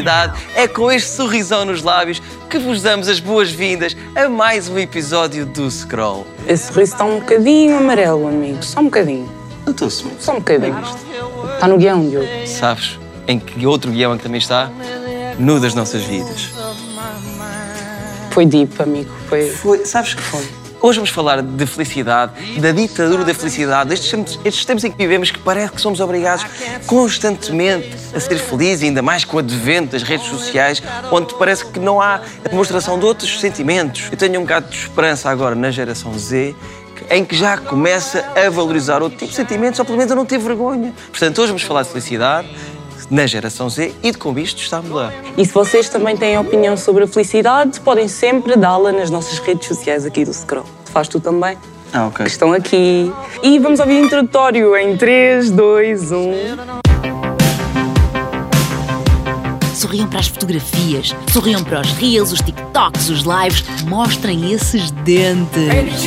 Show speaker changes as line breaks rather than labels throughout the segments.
de felicidade. É com este sorrisão nos lábios que vos damos as boas-vindas a mais um episódio do Scroll.
Esse sorriso está um bocadinho amarelo, amigo. Só um bocadinho.
Notou-se
Só um bocadinho. Está no guião, Diogo.
Sabes em que outro guião é que também está? No das nossas vidas.
Foi deep, amigo. Foi.
Foi, sabes que foi? Hoje vamos falar de felicidade, da ditadura da felicidade, estes tempos, estes tempos em que vivemos que parece que somos obrigados constantemente a ser felizes, ainda mais com o advento das redes sociais, onde parece que não há a demonstração de outros sentimentos. Eu tenho um bocado de esperança agora na geração Z, em que já começa a valorizar outro tipo de sentimentos, ou pelo menos a não ter vergonha. Portanto, hoje vamos falar de felicidade, na geração Z e de como isto está a mudar.
E se vocês também têm opinião sobre a felicidade, podem sempre dá-la nas nossas redes sociais aqui do Scroll. Faz tu também.
Ah, ok.
Que estão aqui. E vamos ouvir o introdutório em 3, 2, 1.
Sorriam para as fotografias, sorriam para os reels, os TikToks, os lives. Mostrem esses dentes.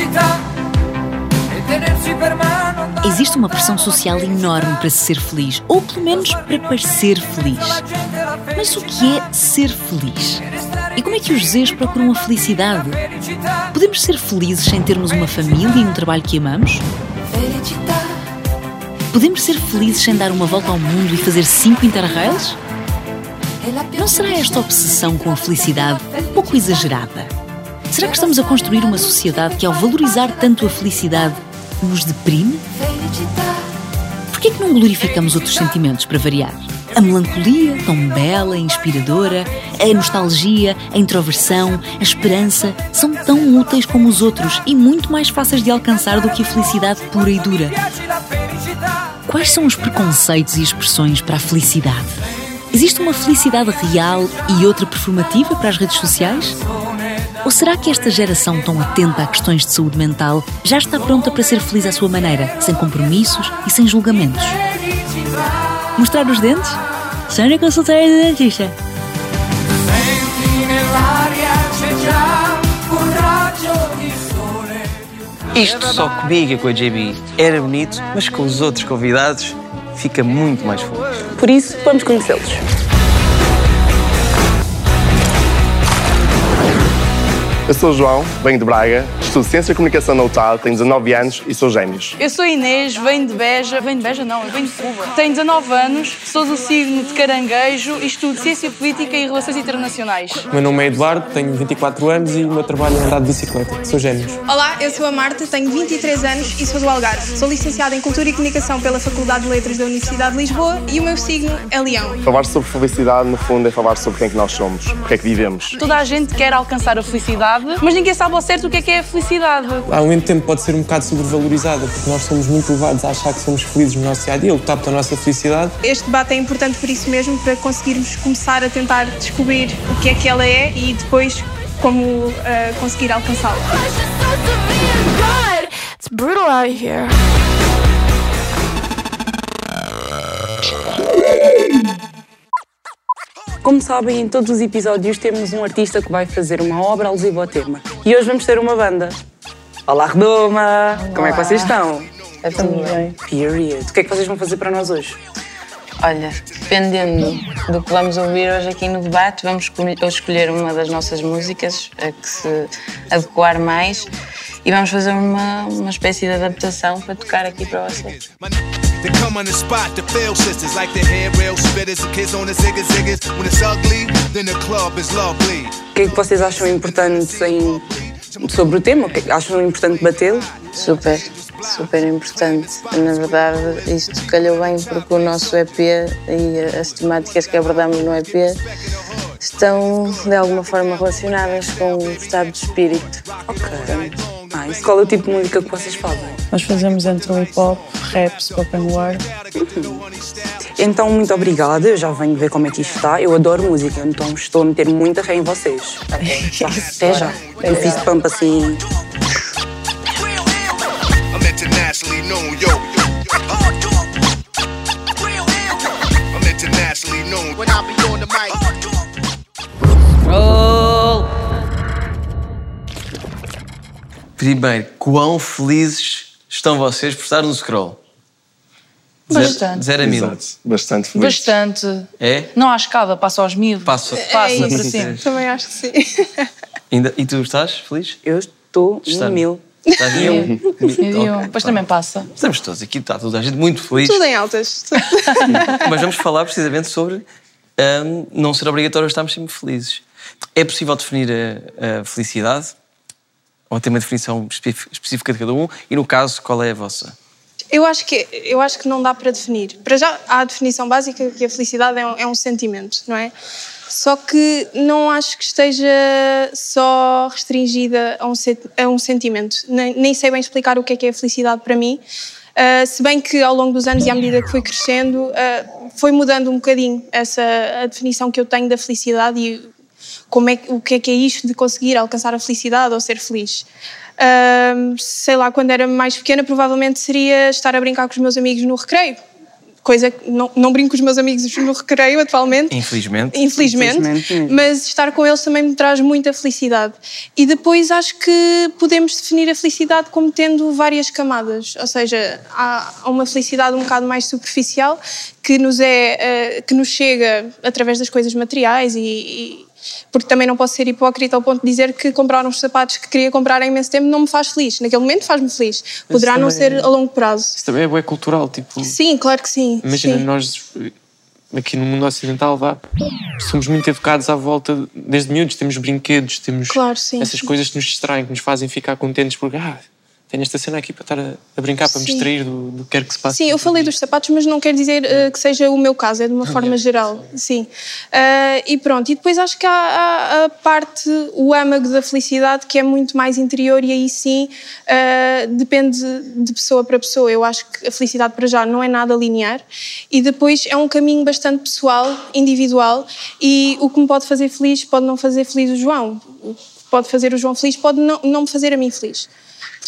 Existe uma pressão social enorme para se ser feliz, ou pelo menos para parecer feliz. Mas o que é ser feliz? E como é que os Zs procuram a felicidade? Podemos ser felizes sem termos uma família e um trabalho que amamos? Podemos ser felizes sem dar uma volta ao mundo e fazer cinco interrails? Não será esta obsessão com a felicidade um pouco exagerada? Será que estamos a construir uma sociedade que, ao valorizar tanto a felicidade, nos deprime? Por que não glorificamos outros sentimentos para variar? A melancolia, tão bela e inspiradora, a nostalgia, a introversão, a esperança, são tão úteis como os outros e muito mais fáceis de alcançar do que a felicidade pura e dura. Quais são os preconceitos e expressões para a felicidade? Existe uma felicidade real e outra performativa para as redes sociais? Ou será que esta geração tão atenta a questões de saúde mental já está pronta para ser feliz à sua maneira, sem compromissos e sem julgamentos? Mostrar os dentes? Só na consultória do dentista.
Isto só comigo e com a JB era bonito, mas com os outros convidados fica muito mais feliz.
Por isso, vamos conhecê-los.
Eu sou o João, venho de Braga, estudo Ciência e Comunicação na UTAL, tenho 19 anos e sou gêmeos.
Eu sou Inês, venho de Beja. Venho de Beja? Não, eu venho de Cuba. Tenho 19 anos, sou do signo de Caranguejo e estudo Ciência Política e Relações Internacionais.
O meu nome é Eduardo, tenho 24 anos e o meu trabalho é andar de bicicleta. Sou gêmeos.
Olá, eu sou a Marta, tenho 23 anos e sou do Algarve. Sou licenciada em Cultura e Comunicação pela Faculdade de Letras da Universidade de Lisboa e o meu signo é Leão.
Falar sobre felicidade, no fundo, é falar sobre quem é que nós somos, porque é que vivemos.
Toda a gente quer alcançar a felicidade, mas ninguém sabe ao certo o que é que é a felicidade.
Ao mesmo tempo pode ser um bocado sobrevalorizada, porque nós somos muito levados a achar que somos felizes no nosso dia a dia, lutar pela nossa felicidade.
Este debate é importante por isso mesmo, para conseguirmos começar a tentar descobrir o que é que ela é e depois como ah, conseguir alcançá-la.
It's brutal out here.
Como sabem, em todos os episódios temos um artista que vai fazer uma obra alusiva ao tema. E hoje vamos ter uma banda. Olá, Redoma! Como é que vocês estão?
Estamos bem.
Period. O que é que vocês vão fazer para nós hoje?
Olha, dependendo do que vamos ouvir hoje aqui no debate, vamos escolher- escolher uma das nossas músicas a que se adequar mais e vamos fazer uma, uma espécie de adaptação para tocar aqui para vocês.
They come on the spot, the fail sisters like the hair rail spitters, the kids on the ziggas ziggas. When it's ugly, then the club is lovely.
O que é que vocês acham importante em- sobre o tema? O que é que acham importante batê-lo?
Super, super importante. Na verdade, isto calhou bem porque o nosso EP e as temáticas que abordamos no EP estão de alguma forma relacionadas com o estado de espírito.
Ok. Ah, isso qual é o tipo de música que vocês fazem?
Nós fazemos entre o hip hop, rap, spoken word.
Então, muito obrigada. Eu já venho ver como é que isto está. Eu adoro música, então estou a meter muita fé em vocês. Tá, Até já. Eu fiz pampa assim.
I'm
Primeiro, quão felizes estão vocês por estar no scroll?
Bastante.
Zero a mil.
Exato. Bastante feliz.
Bastante.
É?
Não há escada, passa aos mil.
Passa.
Passa
É
para
isso.
cima.
Também acho que sim.
Ainda, e tu estás feliz?
Eu estou em mil.
Estás
Mil.
mil?
Depois
pá.
também passa.
Estamos todos aqui, está toda a gente muito feliz.
Tudo em altas.
Mas vamos falar precisamente sobre hum, não ser obrigatório estarmos sempre felizes. É possível definir a, a felicidade? Ou tem uma definição específica de cada um? E no caso, qual é a vossa?
Eu acho, que, eu acho que não dá para definir. Para já, há a definição básica que a felicidade é um, é um sentimento, não é? Só que não acho que esteja só restringida a um, a um sentimento. Nem, nem sei bem explicar o que é que é a felicidade para mim. Ah, se bem que ao longo dos anos e à medida que fui crescendo, ah, foi mudando um bocadinho essa a definição que eu tenho da felicidade e como é, o que é que é isto de conseguir alcançar a felicidade ou ser feliz. Ahm, sei lá, quando era mais pequena, provavelmente seria estar a brincar com os meus amigos no recreio. Coisa que não, não brinco com os meus amigos no recreio atualmente.
Infelizmente.
Infelizmente,
Infelizmente
mas estar com eles também me traz muita felicidade. E depois acho que podemos definir a felicidade como tendo várias camadas, ou seja, há uma felicidade um bocado mais superficial que nos é eh, que nos chega através das coisas materiais e- porque também não posso ser hipócrita ao ponto de dizer que comprar uns sapatos que queria comprar há imenso tempo não me faz feliz. Naquele momento faz-me feliz. Poderá não ser a longo prazo.
Isso também é cultural, tipo...
Sim, claro que sim.
Imagina,
sim.
nós aqui no mundo ocidental vá, somos muito educados à volta desde miúdos, temos brinquedos, temos
Claro,
essas coisas que nos distraem, que nos fazem ficar contentes porque ah, tenho esta cena aqui para estar a, a brincar, para me
Sim.
distrair do, do que quer que se passe.
Sim, eu falei dos sapatos, mas não quer dizer eh, que seja o meu caso, é de uma forma geral. Sim. Ah, e pronto, e depois acho que há, há a parte, o âmago da felicidade, que é muito mais interior, e aí sim ah, depende de pessoa para pessoa. Eu acho que a felicidade para já não é nada linear, e depois é um caminho bastante pessoal, individual, e o que me pode fazer feliz pode não fazer feliz o João. O que pode fazer o João feliz pode não, não me fazer a mim feliz.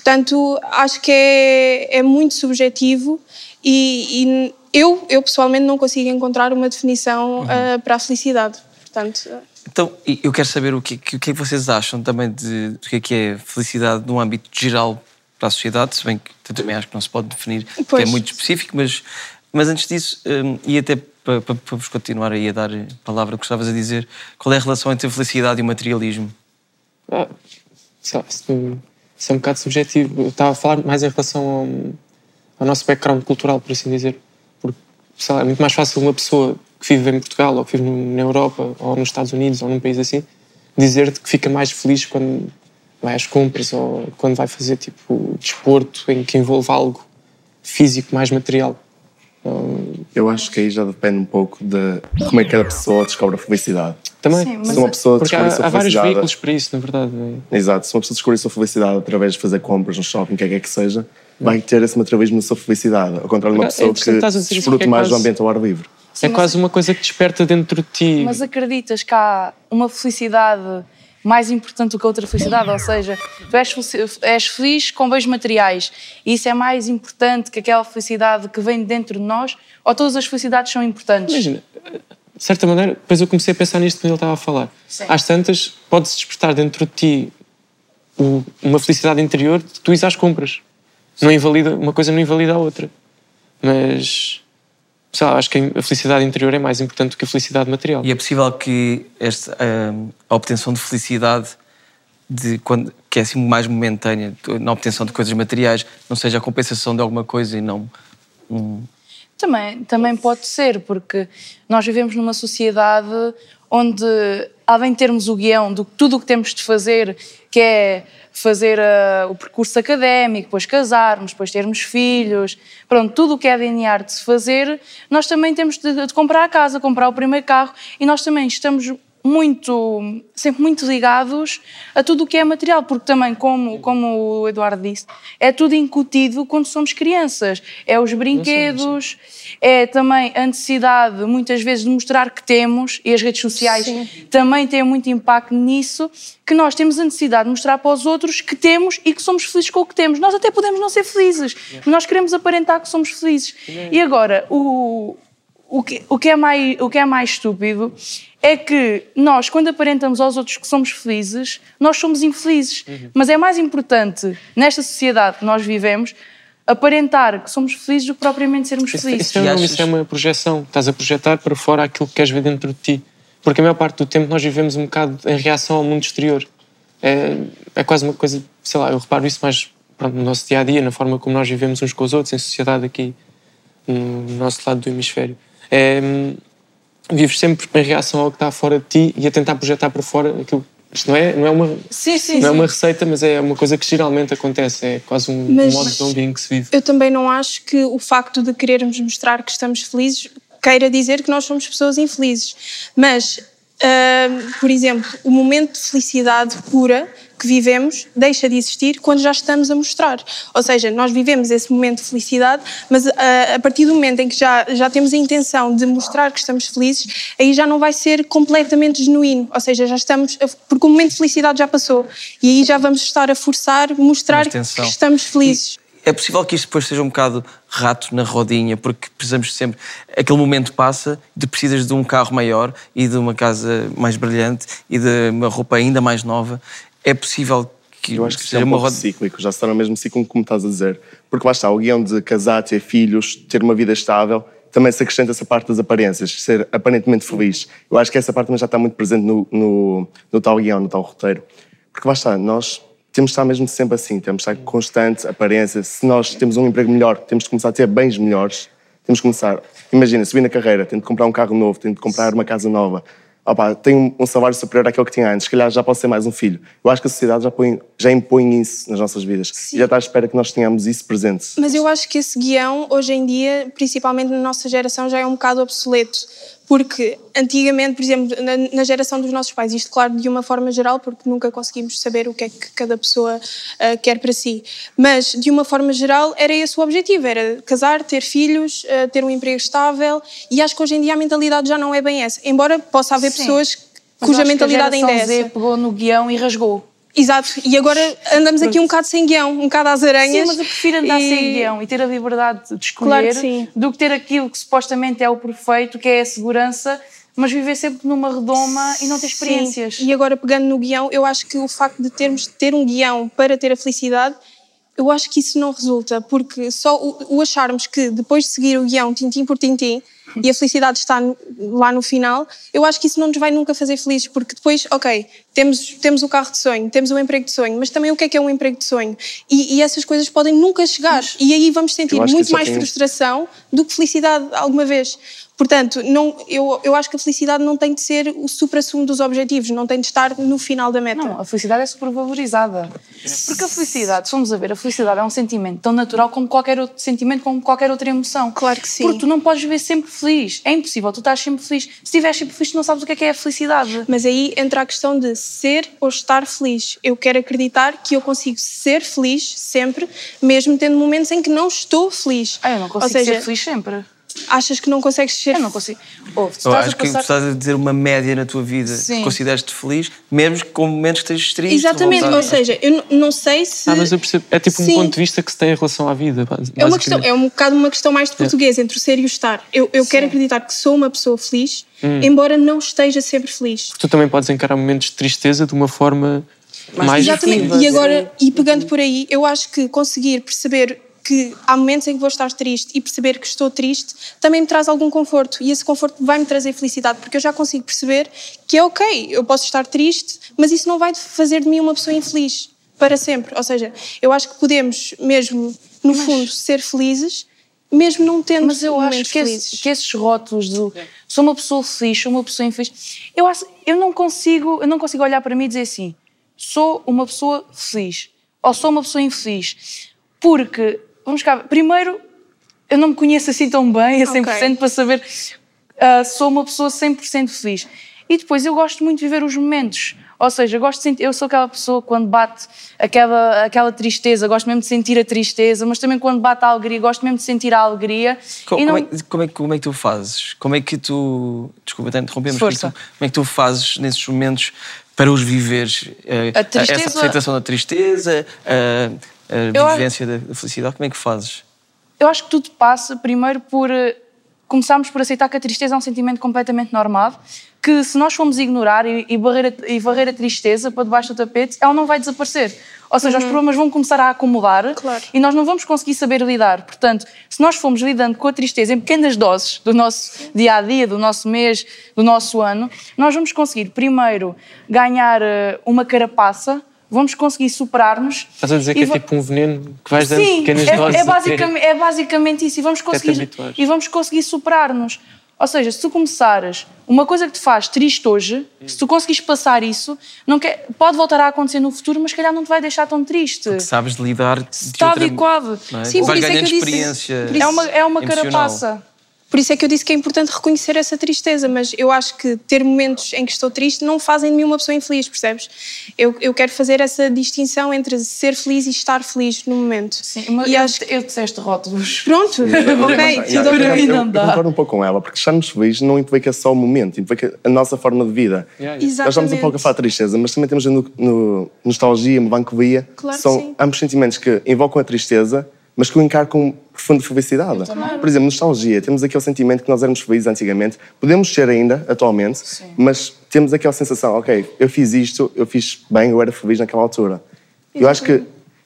Portanto, acho que é, é muito subjetivo e, e eu, eu pessoalmente não consigo encontrar uma definição ah, para a felicidade. Portanto, ah,
Então, eu quero saber o que, o que é que vocês acham também de, do que é que é felicidade num âmbito geral para a sociedade, se bem que eu também acho que não se pode definir, porque é
Pois.
muito específico, mas, mas antes disso, hum, e até para, para, para vos continuar aí a dar a palavra que estavas a dizer, qual é a relação entre a felicidade e o materialismo?
Ah, sei lá, isso, isso é um bocado subjetivo. Eu estava a falar mais em relação ao, ao nosso background cultural, por assim dizer. Porque lá, é muito mais fácil uma pessoa que vive em Portugal ou que vive na Europa ou nos Estados Unidos ou num país assim dizer-te que fica mais feliz quando vai às compras ou quando vai fazer tipo desporto em que envolve algo físico mais material.
Eu acho que aí já depende um pouco de como é que cada pessoa descobre a felicidade.
Também.
Sim, mas
Se uma pessoa
Porque há,
descobrir a sua
há vários veículos para isso, na verdade. é.
Exato, se uma pessoa descobrir a sua felicidade através de fazer compras no shopping, o que é que é que seja, vai ter esse materialismo na sua felicidade. Ao contrário de uma
É
pessoa que
isso,
desfruta
é
mais do
quase-
ambiente ao ar livre.
É quase uma coisa que desperta dentro de ti.
Mas acreditas que há uma felicidade mais importante do que a outra felicidade? Ou seja, tu és, és feliz com bens materiais e isso é mais importante que aquela felicidade que vem dentro de nós? Ou todas as felicidades são importantes?
Imagina, de certa maneira, depois eu comecei a pensar nisto quando ele estava a falar.
Sim.
Às tantas, pode-se despertar dentro de ti o- uma felicidade interior de que tu ires às compras. Não invalida, uma coisa não invalida a outra. Mas, sei lá, acho que a felicidade interior é mais importante do que a felicidade material.
E é possível que esta, hum, a obtenção de felicidade, de quando, que é assim mais momentânea, na obtenção de coisas materiais, não seja a compensação de alguma coisa e não um,
Também, também pode ser, porque nós vivemos numa sociedade onde, além de termos o guião de tudo o que temos de fazer, que é fazer ah, o percurso académico, depois casarmos, depois termos filhos, pronto, tudo o que é linear de se fazer, nós também temos de, de comprar a casa, comprar o primeiro carro e nós também estamos muito, sempre muito ligados a tudo o que é material, porque também, como, como o Eduardo disse, é tudo incutido quando somos crianças. É os brinquedos, é também a necessidade, muitas vezes, de mostrar que temos, e as redes sociais
Sim.
também têm muito impacto nisso, que nós temos a necessidade de mostrar para os outros que temos e que somos felizes com o que temos. Nós até podemos não ser felizes, mas nós queremos aparentar que somos felizes. E agora, o, o que, o, que é mais, o que é mais estúpido é que nós, quando aparentamos aos outros que somos felizes, nós somos infelizes. Mas é mais importante, nesta sociedade que nós vivemos, aparentar que somos felizes do que propriamente sermos
Isso,
felizes.
isso, é, uma- isso é uma projeção. Estás a projetar para fora aquilo que queres ver dentro de ti. Porque a maior parte do tempo nós vivemos um bocado em reação ao mundo exterior. É, é quase uma coisa, sei lá, eu reparo isso mais pronto, no nosso dia a dia, na forma como nós vivemos uns com os outros, em sociedade aqui no nosso lado do hemisfério. É, vives sempre em reação ao que está fora de ti e a tentar projetar para fora aquilo. Isto não é, não é, uma,
Sim, sim,
não é
sim.
uma receita, mas é uma coisa que geralmente acontece. É quase um,
Mas-
modo de em que se vive.
Eu também não acho que o facto de querermos mostrar que estamos felizes queira dizer que nós somos pessoas infelizes. Mas, ahm, por exemplo, o momento de felicidade pura que vivemos deixa de existir quando já estamos a mostrar. Ou seja, nós vivemos esse momento de felicidade, mas ah, a partir do momento em que já, já temos a intenção de mostrar que estamos felizes, aí já não vai ser completamente genuíno. Ou seja, já estamos. a- Porque o momento de felicidade já passou. E aí já vamos estar a forçar, mostrar que estamos felizes.
É possível que isto depois seja um bocado rato na rodinha, porque precisamos sempre. Aquele momento passa, tu precisas de um carro maior e de uma casa mais brilhante e de uma roupa ainda mais nova. É possível que,
Eu acho que
seja
seja um
uma roda.
cíclico, já se está no mesmo ciclo como estás a dizer. Porque lá está, o guião de casar, ter filhos, ter uma vida estável, também se acrescenta essa parte das aparências, ser aparentemente feliz. Eu acho que essa parte também já está muito presente no, no, no tal guião, no tal roteiro. Porque lá está, nós temos de estar mesmo sempre assim, temos de estar constante, aparência. Se nós temos um emprego melhor, temos de começar a ter bens melhores, temos de começar. Imagina, subir na carreira, tenho de comprar um carro novo, tenho de comprar uma casa nova. Opa, tenho um- salário superior àquele que tinha antes, se calhar já posso ser mais um filho. Eu acho que a sociedade já, põe, já impõe isso nas nossas vidas. E já está à espera que nós tenhamos isso presente.
Mas eu acho que esse guião, hoje em dia, principalmente na nossa geração, já é um bocado obsoleto. Porque antigamente, por exemplo, na, na geração dos nossos pais, isto claro de uma forma geral, porque nunca conseguimos saber o que é que cada pessoa ah, quer para si, mas de uma forma geral era esse o objetivo, era casar, ter filhos, ah, ter um emprego estável e acho que hoje em dia a mentalidade já não é bem essa. Embora possa haver
Sim.
pessoas
Mas
cuja mentalidade ainda é essa.
Z pegou no guião e rasgou.
Exato, e agora andamos aqui um bocado sem guião, um bocado às aranhas.
Sim, mas eu prefiro andar
e-
sem guião e ter a liberdade de escolher
Claro que sim.
do que ter aquilo que supostamente é o perfeito, que é a segurança, mas viver sempre numa redoma e não ter experiências.
Sim. E agora, pegando no guião, eu acho que o facto de termos de ter um guião para ter a felicidade, eu acho que isso não resulta, porque só o, o acharmos que depois de seguir o guião tintim por tintim e a felicidade está no- lá no final, eu acho que isso não nos vai nunca fazer felizes, porque depois, ok, temos, temos o carro de sonho, temos o emprego de sonho, mas também o que é que é um emprego de sonho? E, e essas coisas podem nunca chegar, e aí vamos sentir muito
já
mais
tem-
frustração do que felicidade alguma vez. Portanto, não, eu, eu acho que a felicidade não tem de ser o supra-sumo dos objetivos, não tem de estar no final da meta.
Não, a felicidade é supervalorizada. Porque a felicidade, se formos a ver, a felicidade é um sentimento tão natural como qualquer outro sentimento, como qualquer outra emoção.
Claro que sim.
Porque tu não podes viver sempre feliz. É impossível, tu estás sempre feliz. Se estiveres sempre feliz, tu não sabes o que é que é a felicidade.
Mas aí entra a questão de ser ou estar feliz. Eu quero acreditar que eu consigo ser feliz sempre, mesmo tendo momentos em que não estou feliz.
Ah, eu não consigo
seja,
ser feliz sempre.
Achas que não consegues ser
Eu não consigo. Ouve, tu estás
acho
a
que tu
passar...
estás a dizer uma média na tua vida.
Sim.
Consideras-te feliz, mesmo com momentos que estejas triste.
Exatamente, ou seja, eu não sei se.
Ah, mas eu percebo. É tipo um
Sim.
ponto de vista que se tem em relação à vida.
É uma questão, é um bocado uma questão mais de português, entre o ser e o estar. Eu, eu quero acreditar que sou uma pessoa feliz,
Hum.
embora não esteja sempre feliz.
Tu também podes encarar momentos de tristeza de uma forma mais,
Exatamente. E agora, e pegando por aí, eu acho que conseguir perceber que há momentos em que vou estar triste e perceber que estou triste também me traz algum conforto e esse conforto vai me trazer felicidade porque eu já consigo perceber que é ok, eu posso estar triste, mas isso não vai fazer de mim uma pessoa infeliz para sempre. Ou seja, eu acho que podemos mesmo, no fundo, ser felizes mesmo não tendo
Mas eu acho
momentos
que,
felizes.
esse- que esses rótulos do sou uma pessoa feliz, sou uma pessoa infeliz, eu, acho, eu, não consigo, eu não consigo olhar para mim e dizer assim, sou uma pessoa feliz ou sou uma pessoa infeliz. Porque, vamos cá, primeiro, eu não me conheço assim tão bem, a 100%,
Ok.
para saber ah, sou uma pessoa 100% feliz. E depois eu gosto muito de viver os momentos. Ou seja, eu gosto de sentir, eu sou aquela pessoa que quando bate aquela, aquela tristeza, gosto mesmo de sentir a tristeza, mas também quando bate a alegria, gosto mesmo de sentir a alegria.
Co-
E
Como,
não-
é, que- como, é, como é que tu fazes? Como é que tu. Desculpa, até interromper, mas como é, que
Força.
tu, como é que tu fazes nesses momentos para os viveres? Eh,
A tristeza-
Essa aceitação da tristeza, a, a
Eu acho-
vivência da, da felicidade, como é que fazes?
Eu acho que tudo passa primeiro por eh, começarmos por aceitar que a tristeza é um sentimento completamente normal, que se nós formos ignorar e, e, varrer, a, e varrer a tristeza para debaixo do tapete, ela não vai desaparecer. Ou seja, os problemas vão começar a acumular e nós não vamos conseguir saber lidar. Portanto, se nós formos lidando com a tristeza em pequenas doses do nosso dia a dia, do nosso mês, do nosso ano, nós vamos conseguir primeiro ganhar eh, uma carapaça vamos conseguir superar-nos.
Estás a dizer que é tipo um veneno que vais dando
Sim,
pequenas
é,
doses
é, basicamente, é basicamente isso. E vamos conseguir, e vamos conseguir superar-nos. Ou seja, se tu começares uma coisa que te faz triste hoje, se tu conseguires passar isso, não quer, pode voltar a acontecer no futuro, mas se calhar não te vai deixar tão triste.
Sabes lidar de
Está
outra...
adequado.
é?
Sim, por isso é que eu disse-
É uma, é uma carapaça.
Por isso é que eu disse que é importante reconhecer essa tristeza, mas eu acho que ter momentos em que estou triste não fazem de mim uma pessoa infeliz, percebes? Eu, eu quero fazer essa distinção entre ser feliz e estar feliz no momento.
Sim, mas
e
eu,
acho
eu disseste rótulos.
Pronto, ok, tudo
eu,
bem.
eu- eu-
não dá.
eu concordo um pouco com ela, porque estarmos felizes não implica só o momento, implica a nossa forma de vida.
Yeah, yeah.
Nós estamos um
Exatamente.
pouco a falar de tristeza, mas também temos a no, no- nostalgia, melancolia.
Claro que
São
sim.
ambos sentimentos que invocam a tristeza, mas que o encaram com profunda felicidade. Por exemplo, nostalgia. Temos aquele sentimento que nós éramos felizes antigamente. Podemos ser ainda, atualmente, mas temos aquela sensação, ok, eu fiz isto, eu fiz bem, eu era feliz naquela altura. Eu acho que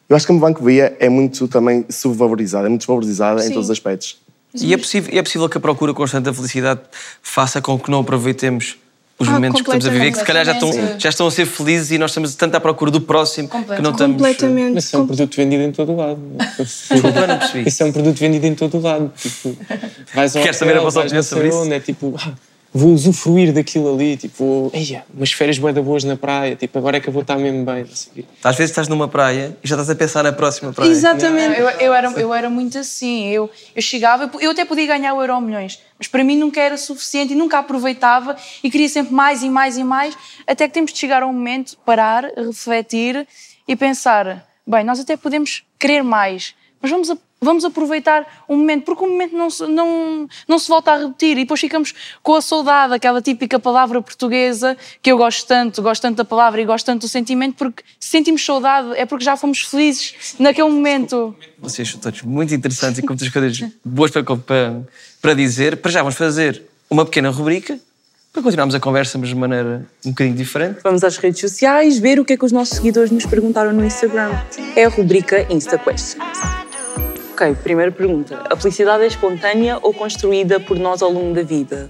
eu acho que a melancolia é muito também subvalorizada, é muito desvalorizada em
Sim.
todos os aspectos.
E é possível, é possível que a procura constante da felicidade faça com que não aproveitemos os
Ah,
momentos que estamos a viver, que se calhar já estão, já estão a ser felizes e nós estamos tanto à procura do próximo que não estamos.
Completamente.
Mas isso é um produto vendido em todo o lado.
Desculpa, não percebi.
Isso é um produto vendido em todo o lado. Tipo, vais ao
Queres saber a
hotel,
vossa opinião sobre isso?
onde, É tipo, ah, vou usufruir daquilo ali. Tipo, eia, umas férias bué da boas na praia. Tipo, agora é que eu vou estar mesmo bem. Quê.
Às vezes estás numa praia e já estás a pensar na próxima praia.
Exatamente.
Eu, eu era, eu era muito assim. Eu, eu chegava, eu até podia ganhar o Euro Milhões, mas para mim nunca era suficiente e nunca aproveitava e queria sempre mais e mais e mais, até que temos de chegar a um momento, parar, refletir e pensar: bem, nós até podemos querer mais, mas vamos, a- vamos aproveitar o momento, porque o momento não se, não, não se volta a repetir e depois ficamos com a saudade, aquela típica palavra portuguesa que eu gosto tanto, gosto tanto da palavra e gosto tanto do sentimento, porque se sentimos saudade é porque já fomos felizes naquele momento.
Vocês são todos muito interessantes e com muitas coisas boas para, para, para dizer. Para já vamos fazer uma pequena rubrica para continuarmos a conversa, mas de maneira um bocadinho diferente.
Vamos às redes sociais ver o que é que os nossos seguidores nos perguntaram no Instagram. É a rubrica Insta Questions. Ok, primeira pergunta. A felicidade é espontânea ou construída por nós ao longo da vida?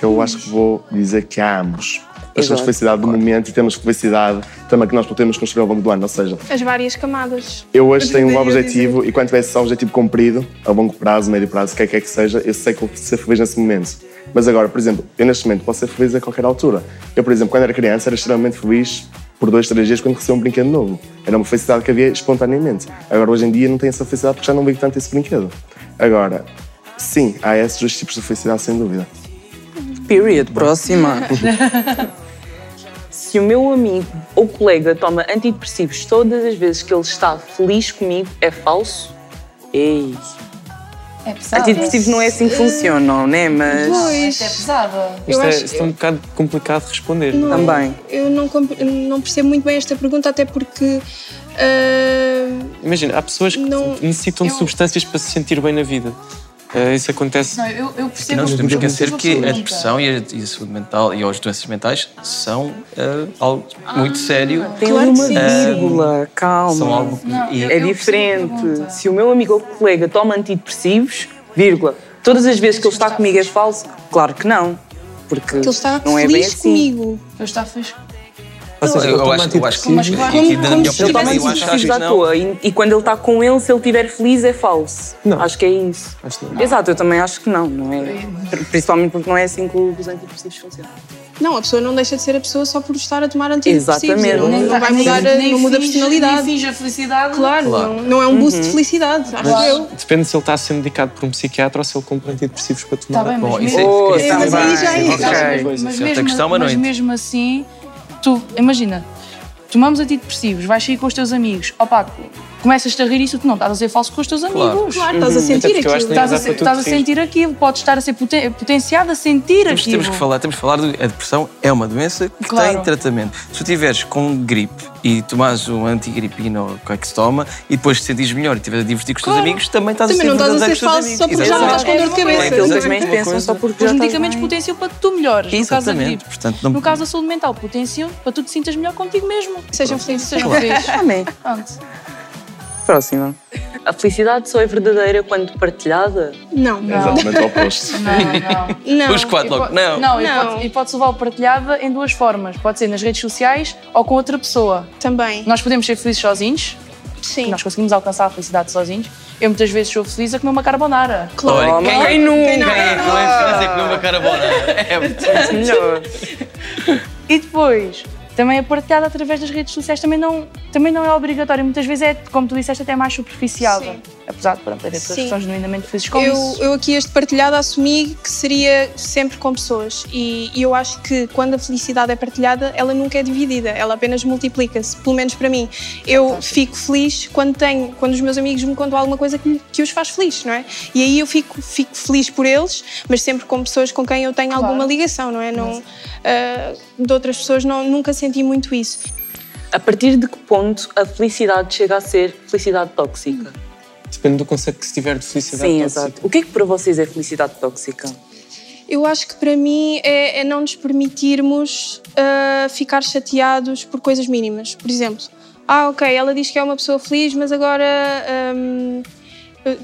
Eu acho que vou dizer que há ambos. Nós temos felicidade do momento e temos felicidade também que nós podemos construir ao longo do ano. Ou seja,
As várias camadas.
eu hoje tenho um objetivo e quando tiver esse objetivo cumprido, a longo prazo, médio prazo, o que é que é que seja, eu sei que vou ser feliz nesse momento. Mas agora, por exemplo, eu neste momento posso ser feliz a qualquer altura. Eu, por exemplo, quando era criança, era extremamente feliz por dois, três dias quando recebia um brinquedo novo. Era uma felicidade que havia espontaneamente. Agora, hoje em dia, não tenho essa felicidade porque já não ligo tanto esse brinquedo. Agora, sim, há esses dois tipos de felicidade, sem dúvida.
Period. Próxima. Se o meu amigo ou colega toma antidepressivos todas as vezes que ele está feliz comigo, é falso? Ei.
É pesado.
Antidepressivos não é assim que funcionam, né? Mas.
Pois.
É pesada.
Isto é,
acho-
isto é um bocado complicado de responder.
Não,
Também.
Eu não, comp- não percebo muito bem esta pergunta, até porque. ah,
Imagina, há pessoas que
Não,
necessitam de
eu-
substâncias para se sentir bem na vida. Eh, isso acontece.
Não, eu, eu percebo
não nos podemos
eu
esquecer que a depressão e a, e a saúde mental e as doenças mentais são eh, algo muito sério.
Tem
Claro que
uma vírgula, calma.
São algo que-
Não,
e-
eu-
É diferente. Se o meu amigo ou colega toma antidepressivos, vírgula, todas as vezes que ele está comigo é falso? Claro que não. Porque
que ele está
não é bem
feliz
assim.
comigo.
Eu está feliz.
Ou seja,
eu, eu acho, eu acho que,
Mas claro,
como-
minha
como se tivesse
eu acho, acho
antidepressivos
que
à
não.
toa. E, e quando ele está com ele, se ele estiver feliz, é falso.
Não.
Acho que é isso.
Acho que.
Exato, eu também acho que não, não é? Principalmente porque não é assim que os antidepressivos funcionam.
Não, a pessoa não deixa de ser a pessoa só por estar a tomar antidepressivos.
Exatamente.
Não, não vai mudar,
nem
não muda a personalidade.
Nem finge a felicidade.
Claro,
Claro.
Não, não é um boost de felicidade, acho eu.
Depende se ele está a ser medicado por um psiquiatra ou se ele compra antidepressivos para tomar.
Está bem,
Bom,
mas
isso é,
mesmo-
Oh,
isso
tá
mas é-
mesmo assim, tu, imagina, tomamos antidepressivos, vais sair com os teus amigos, opá, começas-te a rir isso, tu não estás a ser falso com os teus amigos.
Claro, estás a sentir
eu acho
aquilo.
Estás a, estás a sentir aquilo, podes estar a ser poten- potenciado a sentir
Temos,
aquilo.
temos que falar, temos que falar do, a depressão é uma doença que
Claro.
tem tratamento. Se tu tiveres com gripe e tomares um antigripino ou é que se toma e depois te sentires melhor e estiveres a divertir com os teus
Claro.
amigos, também estás
Também
a
não
ser
estás a ser
teus
falso só porque já não
Exatamente.
estás com dor de cabeça.
É
Eles
exatamente
simplesmente
uma
pensam só porque
Os medicamentos potenciam para que tu melhores. No caso da
Exatamente.
gripe.
Portanto, não-
No caso da saúde mental, potenciam para que tu te sintas melhor contigo mesmo.
Sejam felizes.
Sejam felizes.
Amém.
Pronto.
Próxima. A felicidade só é verdadeira quando partilhada?
Não.
Exatamente o oposto.
Não, não.
Não.
Os quatro
E
logo. Não.
Não, e
Não.
pode- e pode-se levar o partilhada em duas formas. Pode ser nas redes sociais ou com outra pessoa.
Também.
Nós podemos ser felizes sozinhos,
Sim.
nós conseguimos alcançar a felicidade sozinhos. Eu muitas vezes sou feliz a comer uma carbonara.
Olha, quem,
Quem
não?
nunca?
Quem é que não é feliz a comer uma carabona? É muito
Melhor.
E depois, também a partilhada através das redes sociais também não, também não é obrigatório. Muitas vezes é, como tu disseste, até mais superficial.
Sim.
Apesar de pronto, haver pessoas que
Sim.
são genuinamente felizes com
Eu,
isso.
eu aqui este partilhado assumi que seria sempre com pessoas e, e eu acho que quando a felicidade é partilhada ela nunca é dividida, ela apenas multiplica-se, pelo menos para mim. Eu fico feliz quando tenho, quando os meus amigos me contam alguma coisa que, que os faz feliz, não é? E aí eu fico, fico feliz por eles, mas sempre com pessoas com quem eu tenho
Claro.
alguma ligação, não é? Não, ah, de outras pessoas não, nunca senti muito isso.
A partir de que ponto a felicidade chega a ser felicidade tóxica?
Depende do conceito que se tiver de felicidade.
Sim,
tóxica.
exato. O que é que para vocês é felicidade tóxica?
Eu acho que para mim é, é não nos permitirmos ah, ficar chateados por coisas mínimas. Por exemplo, ah, ok, ela diz que é uma pessoa feliz, mas agora eh,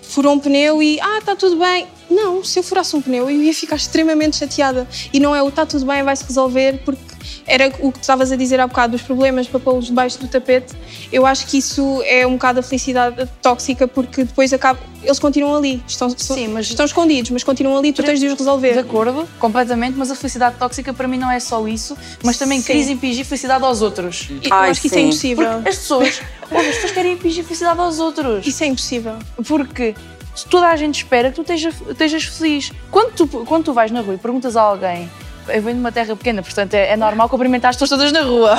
furou um pneu e ah, está tudo bem. Não, se eu furasse um pneu eu ia ficar extremamente chateada. E não é o está tudo bem, vai-se resolver, porque era o que tu estavas a dizer há bocado, dos problemas para pô-los debaixo do tapete. Eu acho que isso é um bocado a felicidade tóxica, porque depois acaba. Eles continuam ali, estão,
Sim, mas-
estão escondidos, mas continuam ali, tu tens de os resolver.
De acordo, completamente, mas a felicidade tóxica para mim não é só isso, mas também
Sim.
queres impingir felicidade aos outros.
E Eu
Ai,
acho que isso é
sim.
impossível.
Porque as pessoas, olha, as pessoas querem impingir felicidade aos outros.
Isso é impossível.
Porque se toda a gente espera que tu esteja- estejas feliz. Quando tu, quando tu vais na rua e perguntas a alguém, eu venho de uma terra pequena, portanto é, é normal cumprimentar as pessoas todas na rua.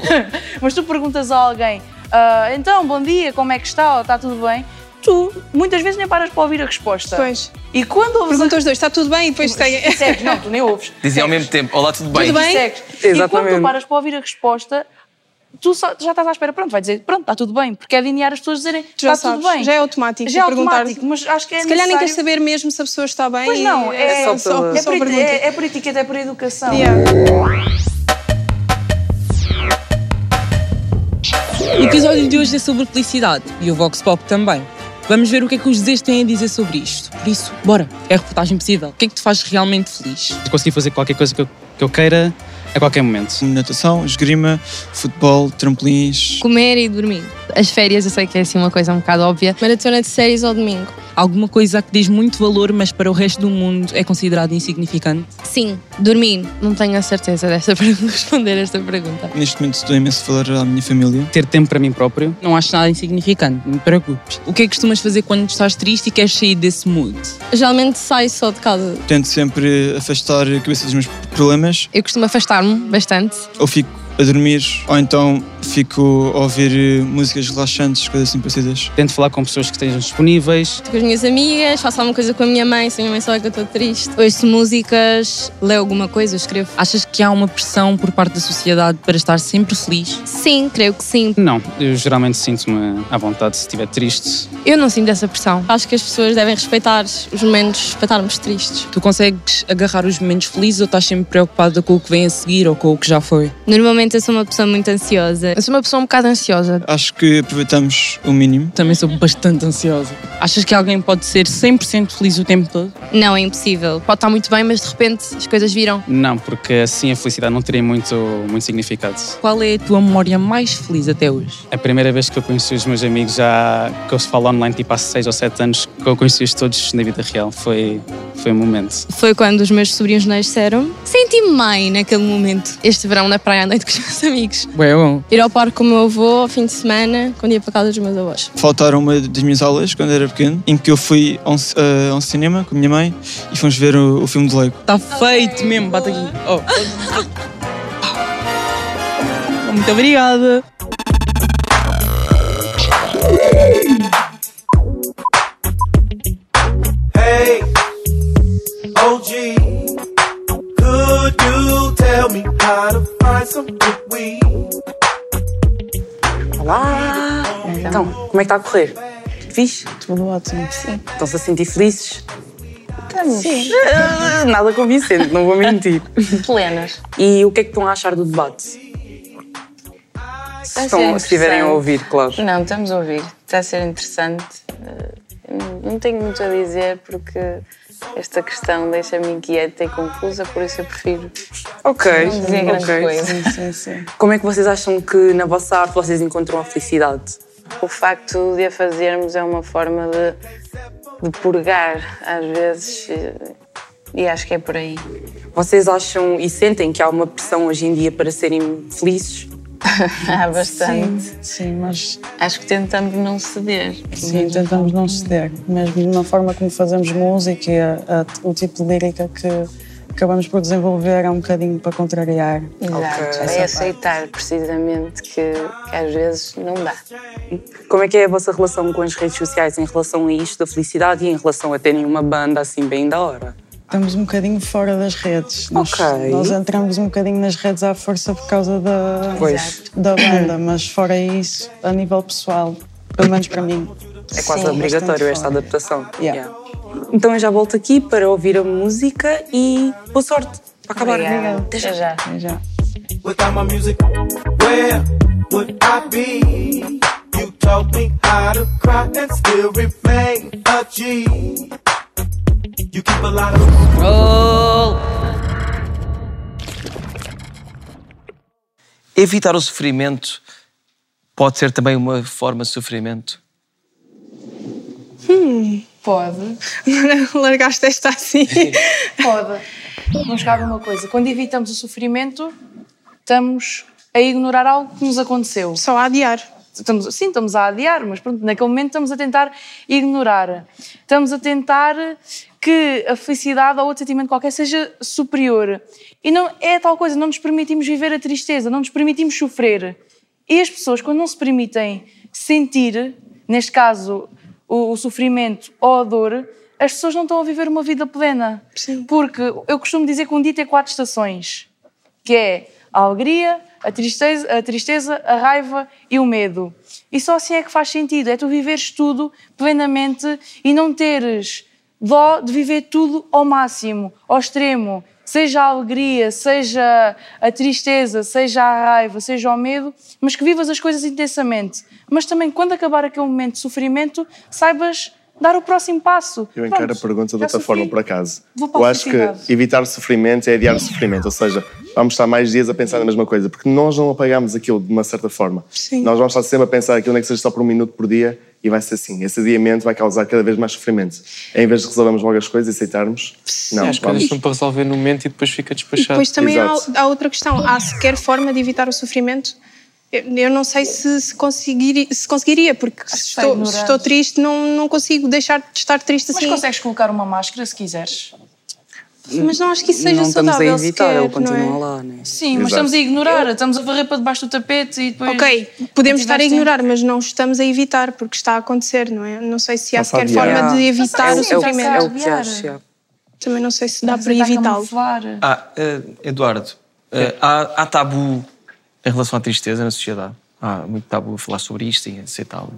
Mas tu perguntas a alguém, "Ah, então, bom dia, como é que está? Ou está tudo bem? Tu muitas vezes nem paras para ouvir a resposta.
Pois.
E quando ouves
Pergunta aos dois, está tudo bem? E depois tem.
a... segues, não, tu nem ouves.
Dizem ao mesmo tempo, olá, tudo bem?
Tudo bem?
Segues. E quando
Exatamente.
tu paras para ouvir a resposta, tu só- já estás à espera, pronto, vai dizer, pronto, está tudo bem, porque é linear as pessoas dizerem,
Tu já
está tudo
sabes,
bem.
já é automático.
Já é
tu
automático, mas acho que é
Se calhar nem queres
necessário-
saber mesmo se a pessoa está bem.
Pois não,
e-
é,
só pela-
é,
só
por, é, é por etiqueta, é por educação.
Yeah.
O episódio de hoje é sobre felicidade e o Vox Pop também. Vamos ver o que é que os Zés têm a dizer sobre isto. Por isso, bora, é a reportagem possível. O que é que te faz realmente feliz?
conseguir fazer qualquer coisa que eu, que eu queira a qualquer momento. Natação, esgrima, futebol, trampolins.
Comer e dormir. As férias eu sei que é assim uma coisa um bocado óbvia. Maratona de séries ao domingo.
Alguma coisa que diz muito valor, mas para o resto do mundo é considerado insignificante?
Sim, dormir. Não tenho a certeza desta de responder esta pergunta.
Neste momento estou imenso a falar à minha família.
Ter tempo para mim próprio? Não acho nada insignificante, não me preocupes. O que é que costumas fazer quando estás triste e queres sair desse mood?
Geralmente saio só de casa.
Tento sempre afastar a cabeça dos meus problemas.
Eu costumo afastar-me bastante.
Ou fico a dormir, ou então fico a ouvir eh, músicas relaxantes, coisas assim parecidas.
Tento falar com pessoas que estejam disponíveis.
Estou com as minhas amigas, faço alguma coisa com a minha mãe, se a minha mãe sabe que eu estou triste. Ouço músicas, leio alguma coisa, escrevo.
Achas que há uma pressão por parte da sociedade para estar sempre feliz?
Sim, creio que sim.
Não, eu geralmente sinto-me à vontade se estiver triste.
Eu não sinto essa pressão. Acho que as pessoas devem respeitar os momentos para estarmos tristes.
Tu consegues agarrar os momentos felizes ou estás sempre preocupada com o que vem a seguir ou com o que já foi?
Normalmente eu sou uma pessoa muito ansiosa. Eu sou uma pessoa um bocado ansiosa.
Acho que aproveitamos o mínimo.
Também sou bastante ansiosa. Achas que alguém pode ser 100% feliz o tempo todo?
Não, é impossível. Pode estar muito bem, mas de repente as coisas viram.
Não, porque assim a felicidade não teria muito, muito significado.
Qual é a tua memória mais feliz até hoje?
A primeira vez que eu conheci os meus amigos, já que eu se falo online tipo há 6 ou 7 anos, que eu conheci-os todos na vida real, foi, foi um momento.
Foi quando os meus sobrinhos nasceram. Senti-me bem naquele momento. Este verão na praia à noite com os meus amigos.
Ué, bom.
Ir ao parque com o meu avô ao fim de semana, quando ia para casa dos meus avós.
Faltaram uma das minhas aulas quando era pequeno, em que eu fui a um, ci- a um cinema com a minha mãe e fomos ver o, o filme de Lego.
Está feito mesmo, bate aqui. Oh. Muito obrigada.
Tell me how to find some good weed?
Olá! Então, como é que está a correr? Fixe?
Tudo ótimo.
Sim. Estão-se a sentir felizes?
Estamos.
Sim. Ah, Nada convincente, não vou mentir.
Plenas.
E o que é que estão a achar do debate?
Está a
Estão- se estiverem a
interessante.
ouvir, claro.
Não, estamos a ouvir. Está a ser interessante. Eh, Não tenho muito a dizer porque esta questão deixa-me inquieta e confusa, por isso eu prefiro
Ok,
não dizer grande
ok.
coisa.
Sim, sim, sim.
Como é que vocês acham que na vossa arte vocês encontram a felicidade?
O facto de a fazermos é uma forma de, de purgar, às vezes, e acho que é por aí.
Vocês acham e sentem que há uma pressão hoje em dia para serem felizes?
Há bastante.
Sim, sim, mas
Acho que tentamos não ceder.
sim, tentamos não ceder. Mesmo na forma como fazemos música e a- a- o tipo de lírica que acabamos por desenvolver é um bocadinho para contrariar.
Exato.
essa
É
parte.
aceitar precisamente que, que às vezes não dá.
Como é que é a vossa relação com as redes sociais em relação a isto da felicidade e em relação a terem uma banda assim bem da hora?
Estamos um bocadinho fora das redes. Nós,
Ok.
nós entramos um bocadinho nas redes à força por causa da,
Pois.
da banda, mas fora isso, a nível pessoal, pelo menos para mim.
É quase
Sim,
obrigatório esta
fora.
adaptação.
Yeah.
Então eu já volto aqui para ouvir a música e boa sorte para acabar.
Obrigada.
Até
Até já.
Até já.
Without my music, where would I be? You taught me how to cry and still remain a G. You keep a lot of
Evitar o sofrimento pode ser também uma forma de sofrimento.
Hum, pode.
Largaste esta assim.
Pode. Vamos ver uma coisa. Quando evitamos o sofrimento, estamos a ignorar algo que nos aconteceu.
Só a adiar.
Estamos, sim, estamos a adiar, mas pronto, naquele momento estamos a tentar ignorar. Estamos a tentar que a felicidade ou outro sentimento qualquer seja superior. E não é tal coisa, não nos permitimos viver a tristeza, não nos permitimos sofrer. E as pessoas, quando não se permitem sentir, neste caso, o, o sofrimento ou a dor, as pessoas não estão a viver uma vida plena. Porque eu costumo dizer que um dia tem quatro estações, que é a alegria, a tristeza, a tristeza, a raiva e o medo. E só assim é que faz sentido, é tu viveres tudo plenamente e não teres dó de viver tudo ao máximo, ao extremo. Seja a alegria, seja a tristeza, seja a raiva, seja o medo, mas que vivas as coisas intensamente. Mas também, quando acabar aquele momento de sofrimento, saibas dar o próximo passo.
Eu encaro
Pronto,
a pergunta de outra
sofri.
forma, por acaso.
Vou para
Eu acho que evitar o sofrimento é adiar o sofrimento, ou seja, vamos estar mais dias a pensar na mesma coisa, porque nós não apagamos aquilo de uma certa forma.
Sim.
Nós vamos estar sempre a pensar aquilo, nem que seja só por um minuto por dia, e vai ser assim. Esse adiamento vai causar cada vez mais sofrimento. Em vez de resolvermos logo as coisas e aceitarmos, não,
as coisas são para resolver no momento e depois fica
E
despachado.
depois também há, há outra questão. Há sequer forma de evitar o sofrimento? Eu, eu não sei se, se, conseguiria, se conseguiria, porque se estou, se estou triste, não, não consigo deixar de estar triste
Mas
assim.
consegues colocar uma máscara se quiseres.
Mas não acho que isso seja
não estamos a
saudável
evitar,
sequer,
ele continua
não é?
lá, né?
Sim, mas
Exato.
estamos a ignorar, estamos a varrer para debaixo do tapete e depois.
Ok, podemos estar a
tiveste-
ignorar, mas não estamos a evitar, porque está a acontecer, não é? Não sei se há
a
sequer forma de evitar
é,
o
é
sofrimento.
é o que acho.
Também não sei se dá
Estamos
para
a
evitá-lo.
Ah, eh, Eduardo, eh, há, há tabu em relação à tristeza na sociedade. Há muito tabu a falar sobre isto e aceitá-lo.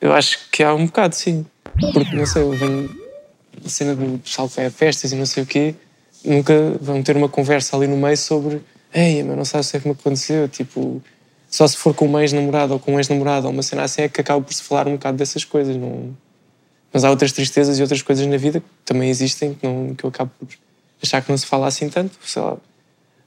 Eu acho que há um bocado, sim. Porque, não sei, eu venho a cena do pessoal que vai a festas e não sei o quê, nunca vão ter uma conversa ali no meio sobre ei, mas não sabes o que é que me aconteceu, tipo, só se for com uma ex-namorada ou com um ex-namorado ou uma cena assim é que acaba por se falar um bocado dessas coisas, não... Mas há outras tristezas e outras coisas na vida que também existem que, não, que eu acabo por achar que não se fala assim tanto, sei lá.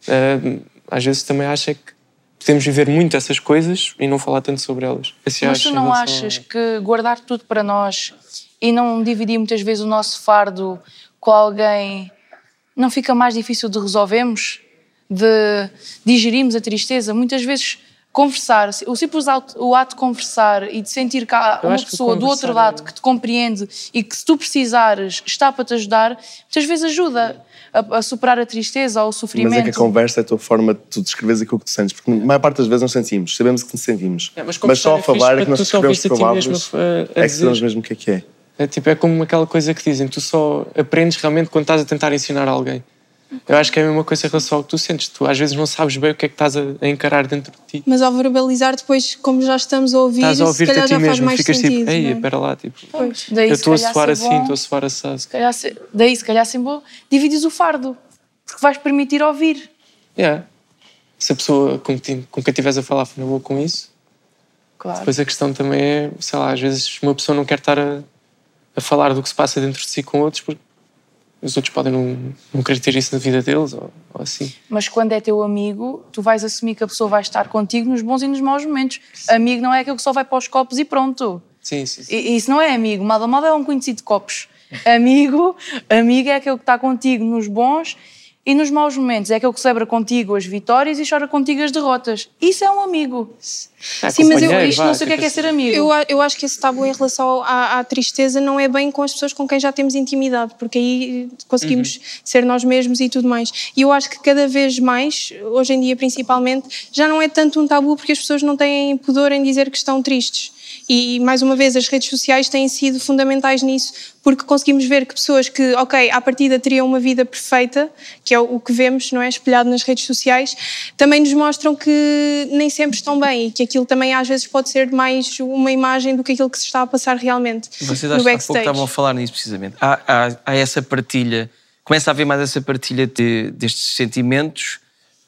Ah, às vezes também acho é que podemos viver muito essas coisas e não falar tanto sobre elas. Assim
Mas tu não achas que guardar tudo para nós e não dividir muitas vezes o nosso fardo com alguém não fica mais difícil de resolvermos? De digerirmos a tristeza? Muitas vezes, conversar, o simples ato, o ato de conversar e de sentir que há
Eu
uma pessoa do outro lado que te compreende e que se tu precisares está para te ajudar, muitas vezes ajuda a, a superar a tristeza ou o sofrimento.
Mas é que a conversa é a tua forma de tu descreveres aquilo que tu sentes. Porque a maior parte das vezes não sentimos, sabemos que nos sentimos.
É, mas
mas, só a
é
falar é que nós descrevemos prováveis.
a- a
É que sabemos mesmo o que é que é.
É tipo, é como aquela coisa que dizem, tu só aprendes realmente quando estás a tentar ensinar alguém. Eu acho que é a mesma coisa em relação ao que tu sentes. Tu às vezes não sabes bem o que é que estás a, a encarar dentro de ti.
Mas ao verbalizar, depois, como já estamos a ouvir,
Estás a
se
ouvir-te
calhar
a ti
já faz
mesmo,
mais
ficas
sentido.
tipo, ei,
é?
espera lá, tipo,
Pois, daí,
eu
se
estou a soar assim, estou a soar assim.
se calhar se- daí, se calhar, ser bom, divides o fardo, porque vais permitir ouvir.
Yeah. Se a pessoa com, quem- com quem estiveres a falar for na boa com isso,
Claro.
depois a questão também é, sei lá, às vezes uma pessoa não quer estar a, a falar do que se passa dentro de si com outros porque os outros podem não, não querer ter isso na vida deles ou, ou assim.
Mas quando é teu amigo, tu vais assumir que a pessoa vai estar contigo nos bons e nos maus momentos. Amigo não é aquele que só vai para os copos e pronto.
Sim, sim. sim.
E, isso não é amigo. Mal a mal é um conhecido de copos. Amigo, amigo é aquele que está contigo nos bons e nos maus momentos. É aquele que celebra contigo as vitórias e chora contigo as derrotas. Isso é um amigo.
Sim, mas eu,
isto não sei o que é, que é ser amigo.
Eu, eu acho que esse tabu em relação à, à tristeza não é bem com as pessoas com quem já temos intimidade, porque aí conseguimos ser nós mesmos e tudo mais. E eu acho que cada vez mais, hoje em dia principalmente, já não é tanto um tabu porque as pessoas não têm pudor em dizer que estão tristes. E, mais uma vez, as redes sociais têm sido fundamentais nisso, porque conseguimos ver que pessoas que, ok, à partida teriam uma vida perfeita, que é o que vemos, não é? Espelhado nas redes sociais, também nos mostram que nem sempre estão bem e que aquilo também às vezes pode ser mais uma imagem do que aquilo que se está a passar realmente
Vocês
no
acham que há pouco estavam a falar nisso precisamente. Há, há- há essa partilha, começa a haver mais essa partilha de- destes sentimentos,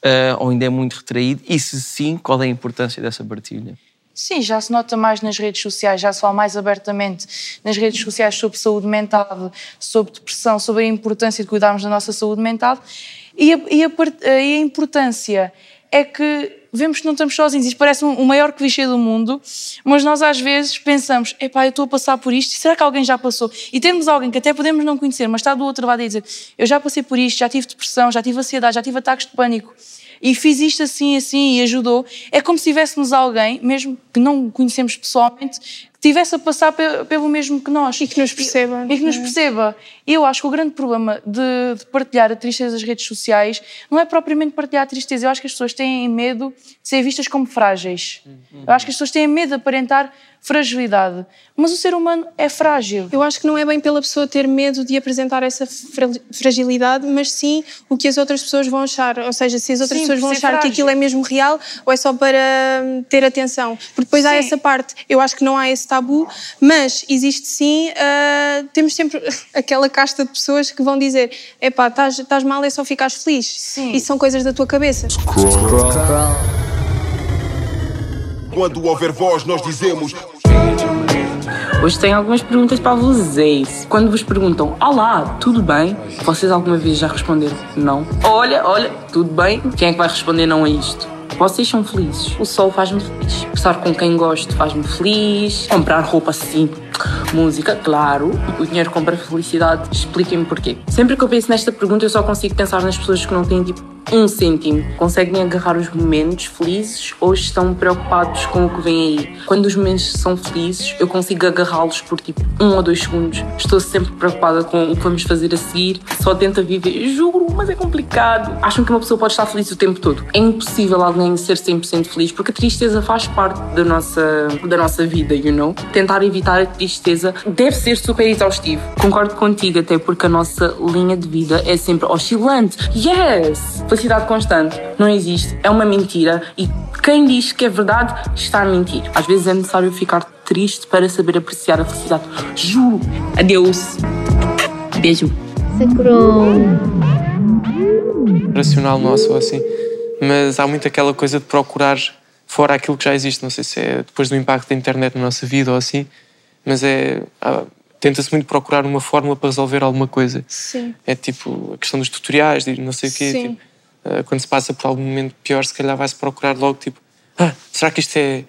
ah, ou ainda é muito retraído? E se sim, qual é a importância dessa partilha?
Sim, já se nota mais nas redes sociais, já se fala mais abertamente nas redes sociais sobre saúde mental, sobre depressão, sobre a importância de cuidarmos da nossa saúde mental. E a, e a e a importância é que vemos que não estamos sozinhos. Isto parece um- o maior clichê do mundo, mas nós às vezes pensamos: epá, eu estou a passar por isto, será que alguém já passou? E temos alguém que até podemos não conhecer, mas está do outro lado e dizer: eu já passei por isto, já tive depressão, já tive ansiedade, já tive ataques de pânico e fiz isto assim, assim e ajudou. É como se tivéssemos alguém, mesmo que não conhecemos pessoalmente, que estivesse a passar pe- pelo mesmo que nós. E
que nos perceba.
E que nos
é?
perceba. Eu acho que o grande problema de, de partilhar a tristeza das redes sociais não é propriamente partilhar a tristeza. Eu acho que as pessoas têm medo ser vistas como frágeis. Eu acho que as pessoas têm medo de aparentar fragilidade. Mas o ser humano é frágil.
Eu acho que não é bem pela pessoa ter medo de apresentar essa fra- fragilidade, mas sim o que as outras pessoas vão achar. Ou seja, se as outras
Sim,
pessoas vão achar que
frágil.
aquilo é mesmo real ou é só para hum, ter atenção. Porque depois há
Sim.
essa parte. Eu acho que não há esse tabu, mas existe sim. ah, temos sempre aquela casta de pessoas que vão dizer: epá, estás estás mal, é só ficares feliz.
Sim.
Isso são coisas da tua cabeça.
Quando houver voz, nós dizemos.
Hoje tenho algumas perguntas para vocês. Quando vos perguntam, olá, tudo bem? Vocês alguma vez já responderam não? Olha, olha, tudo bem? Quem é que vai responder não a isto? Vocês são felizes. O sol faz-me feliz. Estar com quem gosto faz-me feliz. Comprar roupa sim. Música, claro. O dinheiro compra felicidade. Expliquem-me porquê. Sempre que eu penso nesta pergunta, eu só consigo pensar nas pessoas que não têm tipo um cêntimo. Conseguem agarrar os momentos felizes ou estão preocupados com o que vem aí? Quando os momentos são felizes, eu consigo agarrá-los por tipo um ou dois segundos. Estou sempre preocupada com o que vamos fazer a seguir. Só tenta viver. Juro, mas é complicado. Acham que uma pessoa pode estar feliz o tempo todo? É impossível alguém ser 100% feliz porque a tristeza faz parte da nossa, da nossa vida, you know? Tentar evitar tristeza deve ser super exaustivo. Concordo contigo, até porque a nossa linha de vida é sempre oscilante. Yes! Felicidade constante não existe, é uma mentira e quem diz que é verdade está a mentir. Às vezes é necessário ficar triste para saber apreciar a felicidade. Juro! Adeus! Beijo!
racional nosso ou assim. Mas há muito aquela coisa de procurar fora aquilo que já existe. Não sei se é depois do impacto da internet na nossa vida ou assim, mas é. há- Tenta-se muito procurar uma fórmula para resolver alguma coisa.
Sim.
É tipo a questão dos tutoriais, de não sei o quê.
Sim.
tipo, ah, quando se passa por algum momento pior, se calhar vai-se procurar logo tipo: ah, será que isto é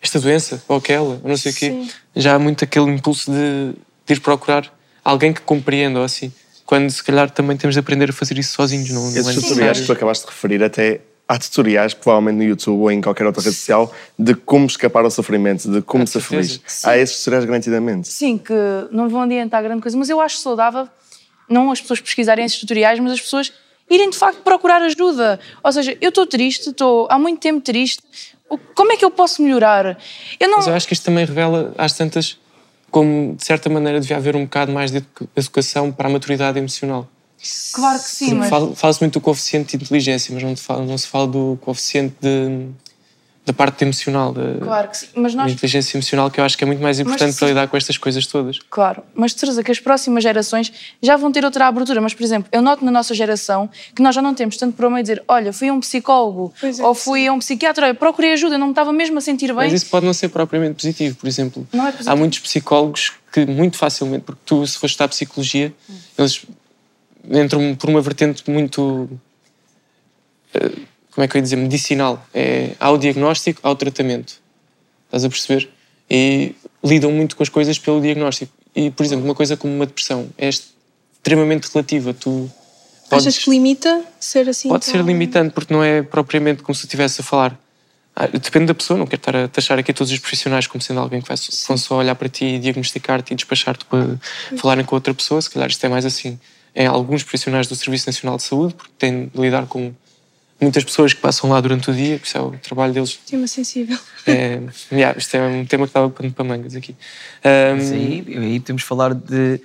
esta doença ou aquela? Ou não sei o quê.
Sim.
Já há muito aquele impulso de, de ir procurar alguém que compreenda ou assim. Quando se calhar também temos de aprender a fazer isso sozinhos, não, não é
tutoriais que tu acabaste de referir até há tutoriais, provavelmente no YouTube ou em qualquer outra rede social, de como escapar ao sofrimento, de como ser feliz. Há esses tutoriais garantidamente.
Sim, que não vão adiantar grande coisa, mas eu acho saudável não as pessoas pesquisarem esses tutoriais, mas as pessoas irem de facto procurar ajuda. Ou seja, eu estou triste, estou há muito tempo triste, como é que eu posso melhorar? Eu não.
Mas eu acho que isto também revela, às tantas, como de certa maneira devia haver um bocado mais de educa- educação para a maturidade emocional.
Claro que sim, mas.
fala- Fala-se muito do coeficiente de inteligência, mas não, fala- não se fala do coeficiente de- da parte emocional, da,
Claro que sim, mas nós.
inteligência emocional, que eu acho que é muito mais importante para lidar com estas coisas todas.
Claro, mas de certeza que as próximas gerações já vão ter outra abertura. Mas, por exemplo, eu noto na nossa geração que nós já não temos tanto para meio dizer: olha, fui a um psicólogo ou fui a um psiquiatra, olha, procurei ajuda, não me estava mesmo a sentir bem.
Mas isso pode não ser propriamente positivo, por exemplo.
Não é positivo.
Há muitos psicólogos que muito facilmente, porque tu, se fores estudar psicologia, eles entram por uma vertente muito. eh, Como é que eu ia dizer? Medicinal. É, há o diagnóstico, há o tratamento. Estás a perceber? E lidam muito com as coisas pelo diagnóstico. E, por exemplo, uma coisa como uma depressão é extremamente relativa. Tu podes-
Achas que limita ser assim?
Pode
tão-
ser limitante, porque não é propriamente como se estivesse a falar. Ah, depende da pessoa, não quero estar a taxar aqui todos os profissionais como sendo alguém que vai vão só olhar para ti e diagnosticar-te e despachar-te para falarem com outra pessoa. Se calhar isto é mais assim em alguns profissionais do Serviço Nacional de Saúde, porque têm de lidar com muitas pessoas que passam lá durante o dia, que isso é o trabalho deles.
Tema sensível.
É, yeah, isto é um tema que dava pano para mangas aqui. Ahm,
Mas aí, aí temos de falar de,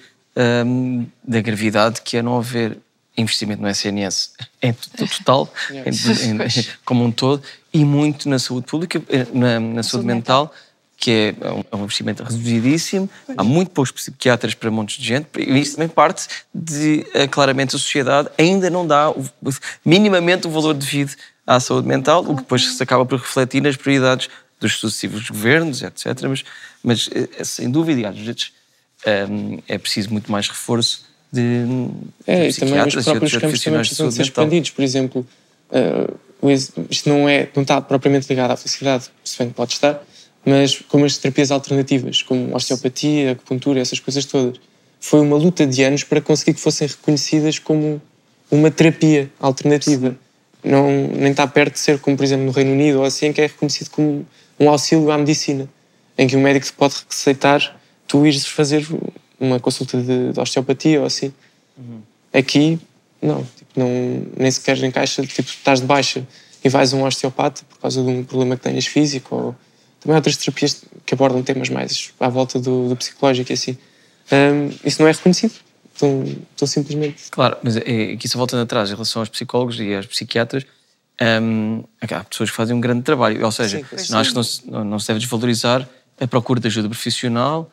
hum, da gravidade que é não haver investimento no SNS em total,
Yeah.
em- em- como um todo, e muito na saúde pública, eh, na, na saúde mental, que é um, é um investimento reduzidíssimo. Há muito poucos psiquiatras para montes de gente, e isso também parte de, eh, claramente, a sociedade ainda não dá o- minimamente o valor devido à saúde mental, o que depois se acaba por refletir nas prioridades dos sucessivos governos, etc. Mas, mas eh, sem dúvida, às vezes hum, é preciso muito mais reforço de,
É,
de
e também os próprios campos também precisam ser expandidos. Por exemplo, ex- isto não, é, não está propriamente ligado à felicidade, se bem que pode estar, mas como as terapias alternativas, como osteopatia, acupuntura, essas coisas todas. Foi uma luta de anos para conseguir que fossem reconhecidas como uma terapia alternativa. Não, nem está perto de ser como, por exemplo, no Reino Unido ou assim, que é reconhecido como um auxílio à medicina, em que o médico pode receitar tu ires fazer uma consulta de, de osteopatia ou assim. Aqui, não, tipo, não, nem sequer encaixa, tipo, estás de baixa e vais a um osteopata por causa de um problema que tenhas físico ou também há outras terapias que abordam temas mais à volta do, do psicológico e assim. Hum, isso não é reconhecido, tão, tão simplesmente.
Claro, mas é, aqui só voltando atrás em relação aos psicólogos e aos psiquiatras, hum, há pessoas que fazem um grande trabalho. Ou seja,
Sim,
não acho
sim.
que não se, não, se deve desvalorizar a procura de ajuda profissional.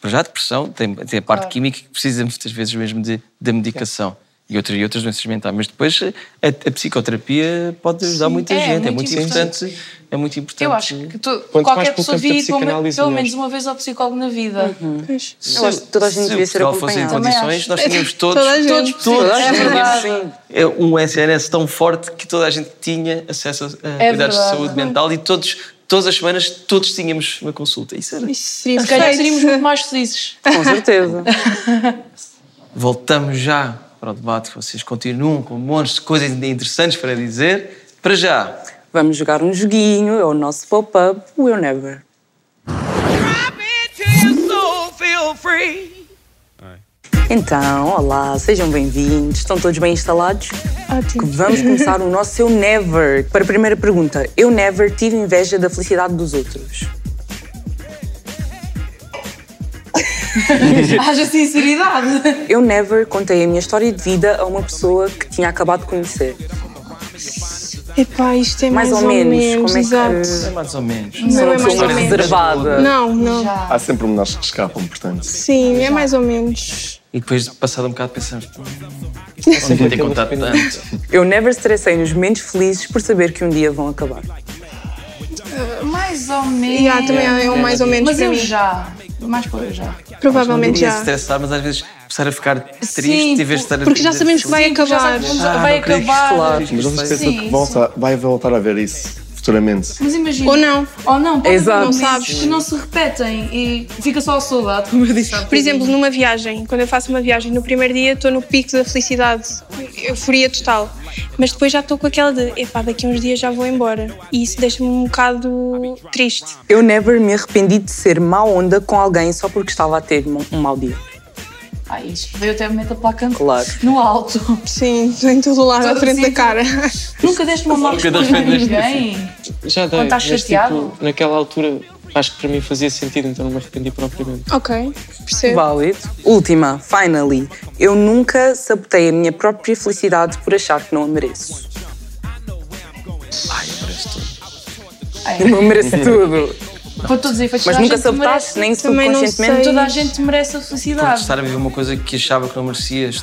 para já a depressão tem, tem a parte
Claro.
química que precisa muitas vezes mesmo de, da medicação. E outras, e outras doenças mentais. Mas depois a, a psicoterapia pode ajudar
Sim,
muita
é,
gente. É
muito
muito importante. É muito importante.
Eu acho que
mais
qualquer pessoa devia pelo, menos uma vez ao psicólogo na vida.
Se,
Eu acho que toda a gente
se
devia
o
ser
condições, nós tínhamos todos,
Toda a gente.
todos,
Sim,
todos tínhamos é, um SNS tão forte que toda a gente tinha acesso a, a
É
cuidados de
verdade.
saúde mental e todos, todas as semanas todos tínhamos uma consulta. Isso era.
Se calhar seríamos muito mais felizes.
Com certeza.
Voltamos já para o debate, que vocês continuam com montes de coisas interessantes para dizer. Para já.
Vamos jogar um joguinho, é o nosso pop-up, o Eu Never. Então, olá, sejam bem-vindos. Estão todos bem instalados?
Ótimo.
Vamos começar o nosso Eu Never. Para a primeira pergunta, eu never tive inveja da felicidade dos outros.
Haja sinceridade.
Eu never contei a minha história de vida a uma pessoa que tinha acabado de conhecer.
Epá, isto é
Mais
mais,
ou
ou,
menos,
menos,
como é que-
exato.
É mais ou menos.
Não é mais ou menos.
reservada.
Não, não.
Há sempre pormenores que escapam, portanto.
Sim, é mais ou menos.
E depois, passado um bocado, pensamos. "Hum, Não devia ter contado tanto.
Eu never estressei nos momentos felizes por saber que um dia vão acabar.
Mais ou menos.
Yeah, também é um mais ou menos
Mas eu
mim.
já. Mais para eu já.
Provavelmente
não devia
já.
se estressar, mas às vezes começar a ficar triste
Sim,
em vez de estar a
Porque já sabemos que vai
já
acabar.
sabemos que
Ah,
vai acabar.
claro.
Mas não se esqueça
Sim,
que volta, vai voltar a ver isso futuramente.
Mas imagina.
Ou não.
Ou não, pode
Exato. Não sabes.
que não se repetem e fica só a saudade, como eu disse
Por exemplo, numa viagem, quando eu faço uma viagem, no primeiro dia estou no pico da felicidade, euforia total. Mas depois já estou com aquela de, epá, daqui a uns dias já vou embora. E isso deixa-me um bocado triste.
Eu never me arrependi de ser má onda com alguém só porque estava a ter um mau dia.
Ah, isso veio até momento a placa
Claro.
no alto.
Sim, em todo lado, à frente da cara.
Nunca deste uma má
Nunca
resposta a
deste-
ninguém.
Já dei.
Quando estás
mas,
chateado?
tipo, naquela altura, acho que para mim fazia sentido, então não me arrependi propriamente.
Ok, percebo.
Válido. Última, finally. Eu nunca sabotei a minha própria felicidade por achar que não a mereço.
Ai, eu mereço tudo.
Eu não mereço tudo.
Para todos os efeitos,
Mas nunca sabotaste,
merece-
nem
Também não
subconscientemente?
sei. Toda a gente merece a felicidade.
estar a viver uma coisa que achava que não merecias.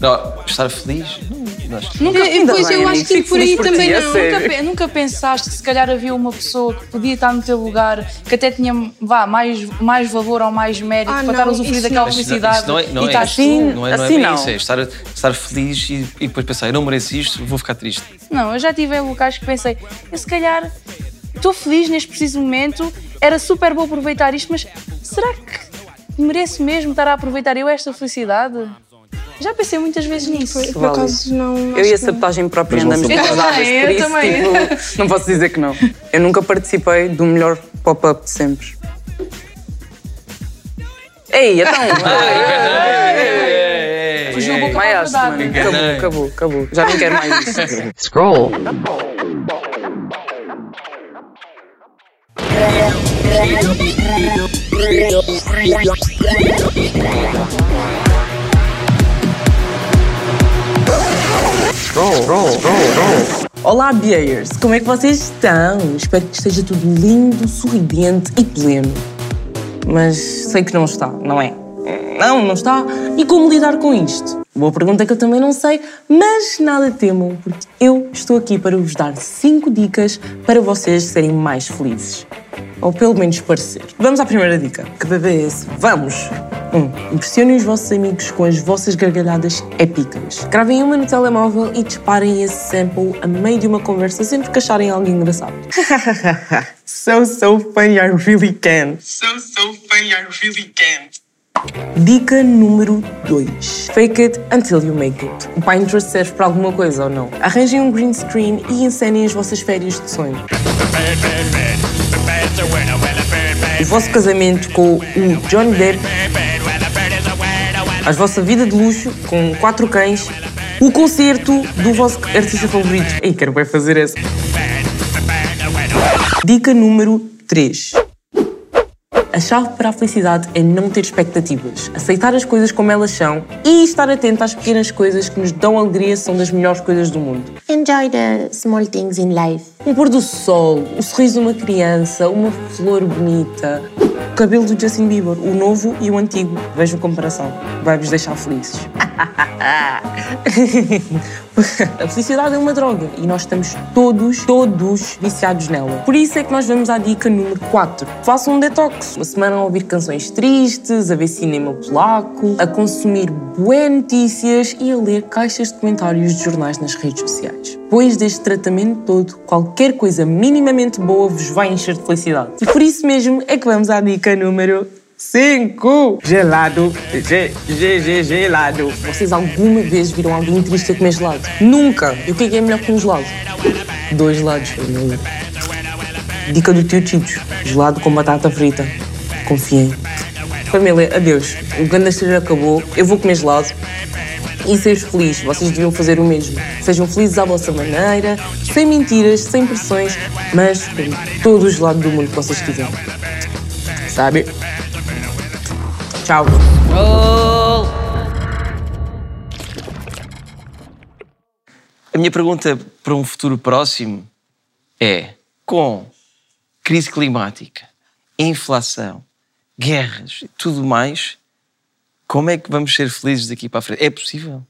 Não, estar feliz? Não, acho que-
Nunca,
E depois eu acho que por aí também não.
Nunca, nunca pensaste que se calhar havia uma pessoa que podia estar no teu lugar, que até tinha vá, mais, mais valor ou mais mérito
Ah,
para estar a usufruir daquela felicidade
não é, não
e
é
estás
isso.
tu?
Não é, não é
assim
bem
não.
isso. É estar, estar feliz e, e depois pensar, eu não mereço isto, vou ficar triste.
Não, eu já tive em locais que pensei, eu se calhar estou feliz neste preciso momento, era super bom aproveitar isto, mas será que mereço mesmo estar a aproveitar eu esta felicidade? Já pensei muitas vezes nisso.
Por acaso não.
Eu e a sabotagem própria andamos casadas,
Eu
por isso
também.
tipo, não posso dizer que não. Eu nunca participei do melhor pop-up de sempre. Ei, então.
Fugiu a boca
mano. Acabou, acabou, acabou. Já não quero mais isso.
Scroll.
Olá, Bears! Como é que vocês estão? Espero que esteja tudo lindo, sorridente e pleno. Mas sei que não está, não é? Não, não está. E como lidar com isto? Boa pergunta que eu também não sei, mas nada temam, porque eu estou aqui para vos dar 5 dicas para vocês serem mais felizes. Ou pelo menos parecer. Vamos à primeira dica. Que bebê é esse? Vamos! 1. Um, impressionem os vossos amigos com as vossas gargalhadas épicas. Gravem uma no telemóvel e disparem esse sample a meio de uma conversa sempre que acharem algo engraçado. so, so funny, I really can. So, so funny, I really can. Dica número 2. Fake it until you make it. O Pinterest serve para alguma coisa ou não? Arranjem um green screen e encenem as vossas férias de sonho. O vosso casamento com o John Depp, a vossa vida de luxo com quatro cães, o concerto do vosso artista favorito. Ei, quero bem fazer essa. Dica número 3. A chave para a felicidade é não ter expectativas, aceitar as coisas como elas são e estar atento às pequenas coisas que nos dão alegria são das melhores coisas do mundo.
Enjoy the small things in life.
Um pôr do sol, o sorriso de uma criança, uma flor bonita, o cabelo do Justin Bieber, o novo e o antigo. Vejam comparação. Vai-vos deixar felizes. A felicidade é uma droga e nós estamos todos, todos viciados nela. Por isso é que nós vamos à dica número 4. Façam um detox. Uma semana a ouvir canções tristes, a ver cinema polaco, a consumir bué notícias e a ler caixas de comentários de jornais nas redes sociais. Depois deste tratamento todo, qualquer coisa minimamente boa vos vai encher de felicidade. E por isso mesmo é que vamos à dica número 5. Gelado. G, G, G, gelado. Vocês alguma vez viram alguém triste a comer gelado? Nunca. E o que é é melhor que um gelado? Dois gelados, família. Dica do tio Chicho. Gelado com batata frita. Confiem. Família, adeus. O grande esteja acabou. Eu vou comer gelado. E seja feliz. Vocês deviam fazer o mesmo. Sejam felizes à vossa maneira, sem mentiras, sem pressões, mas com todo o gelado do mundo que vocês quiserem. Sabe? Tchau.
A minha pergunta para um futuro próximo é: com crise climática, inflação, guerras e tudo mais, como é que vamos ser felizes daqui para a frente? É possível?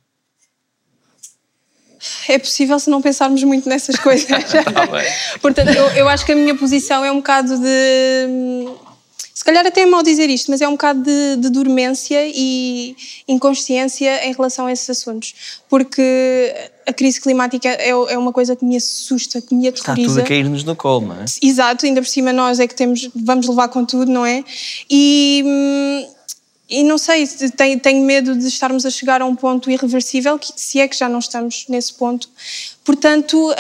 É possível se não pensarmos muito nessas coisas.
Tá.
Portanto, eu, eu acho que a minha posição é um bocado de. Se calhar até é mau dizer isto, mas é um bocado de, de dormência e inconsciência em relação a esses assuntos. Porque a crise climática é, é uma coisa que me assusta, que me
Está
aterroriza.
tudo a cair-nos no colo, não é?
Exato, ainda por cima nós é que temos, vamos levar com tudo, não é? E, hum, e não sei, tenho, tenho medo de estarmos a chegar a um ponto irreversível, que, se é que já não estamos nesse ponto. Portanto,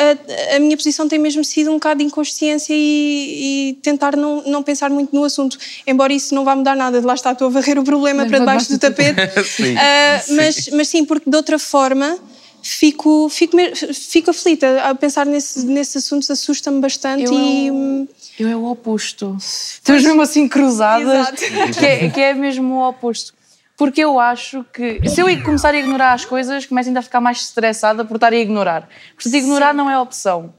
a, a minha posição tem mesmo sido um bocado de inconsciência e, e tentar não, não pensar muito no assunto. Embora isso não vá mudar nada, de lá está, estou a varrer o problema
Mas
para debaixo do tapete.
Sim,
Ah,
sim.
mas, mas sim, porque de outra forma fico, fico, fico aflita. A pensar nesse, nesses assuntos assusta-me bastante
Eu
e.
é o-
hum,
Eu é o oposto. Estamos mesmo assim cruzadas, que é, que é mesmo o oposto. Porque eu acho que se eu começar a ignorar as coisas, começo ainda a ficar mais estressada por estar a ignorar. Portanto, ignorar não é opção.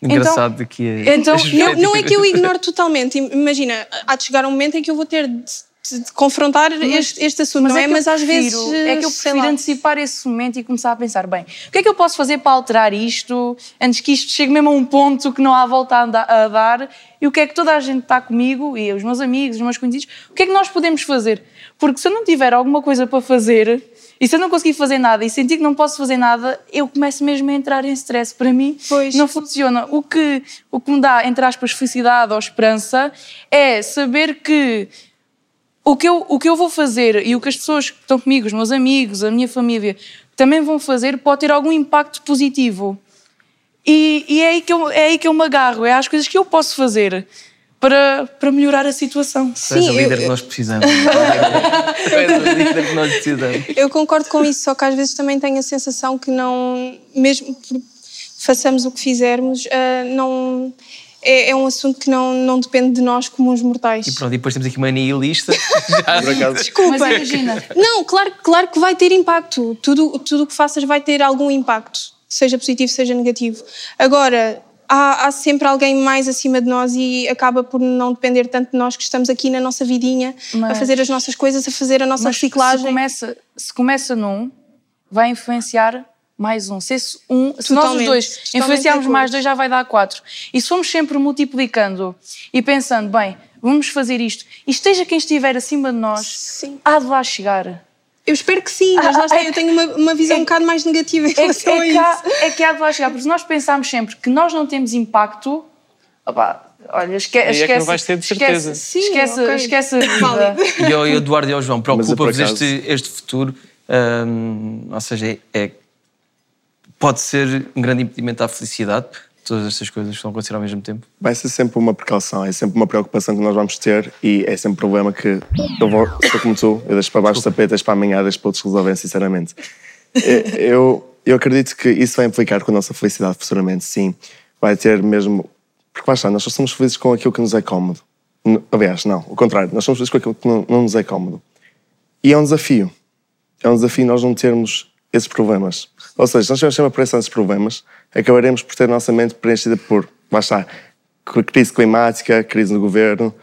Engraçado que é.
então,
Não, não é que eu ignoro totalmente. Imagina, há de chegar um momento em que eu vou ter de, de- de confrontar este, este assunto, não é?
eu
Mas às
prefiro-
vezes.
É que eu prefiro
lá.
antecipar esse momento e começar a pensar: bem, o que é que eu posso fazer para alterar isto antes que isto chegue mesmo a um ponto que não há volta a, anda- a dar? E o que é que toda a gente está comigo, e os meus amigos, os meus conhecidos, o que é que nós podemos fazer? Porque se eu não tiver alguma coisa para fazer. E se eu não conseguir fazer nada e sentir que não posso fazer nada, eu começo mesmo a entrar em stress. Para mim, não funciona. O que, o que me dá, entre aspas, felicidade ou esperança é saber que o que, eu, o que eu vou fazer e o que as pessoas que estão comigo, os meus amigos, a minha família, também vão fazer pode ter algum impacto positivo. E, e é, aí que eu, é aí que eu me agarro, é às coisas que eu posso fazer para, para melhorar a situação.
Tu és a líder que nós precisamos. Tu és a líder que nós precisamos.
Eu concordo com isso, só que às vezes também tenho a sensação que não, mesmo que façamos o que fizermos, ah, não, é, é um assunto que não, não depende de nós como uns mortais.
E pronto, e depois temos aqui uma nihilista.
Desculpa.
Mas imagina.
Não, claro, claro que vai ter impacto. Tudo tudo o que faças vai ter algum impacto, seja positivo, seja negativo. Agora, há, há sempre alguém mais acima de nós e acaba por não depender tanto de nós que estamos aqui na nossa vidinha a
Mas-
fazer as nossas coisas, a fazer a nossa reciclagem.
Se começa, se começa num, vai influenciar mais um. Se, esse um, se nós os dois influenciarmos mais dois, já vai dar quatro. E se formos sempre multiplicando e pensando, bem, vamos fazer isto, e esteja quem estiver acima de nós, há de lá chegar.
Eu espero que sim, mas lá está, eu tenho uma, uma visão um bocado mais negativa em
É,
relação
é,
a
que há,
isso.
é que há de lá chegar, porque se nós pensarmos sempre que nós não temos impacto, opá, olha, esque,
Aí é que
esquece.
não vais ter de
esquece-
certeza.
Esquece,
Sim,
esquece,
ok.
esquece a.
E ao Eduardo e ao João, preocupa-vos este, este futuro? hum, ou seja, é, é- pode ser um grande impedimento à felicidade? Todas estas coisas estão a acontecer ao mesmo tempo?
Vai ser sempre uma precaução, é sempre uma preocupação que nós vamos ter e é sempre um problema que eu vou, sou como tu, eu deixo para baixo do tapete, deixo para amanhã, deixo para outros resolverem, sinceramente. Eh, Eu, eu acredito que isso vai implicar com a nossa felicidade futuramente, sim. Vai ter mesmo. Porque está, nós só somos felizes com aquilo que nos é cómodo. Aliás, não, o contrário, nós somos felizes com aquilo que não, não nos é cómodo. E é um desafio. É um desafio nós não termos esses problemas. Ou seja, nós estivermos sempre a pensar nesses problemas, acabaremos por ter a nossa mente preenchida por, lá está, com crise climática, crise no governo,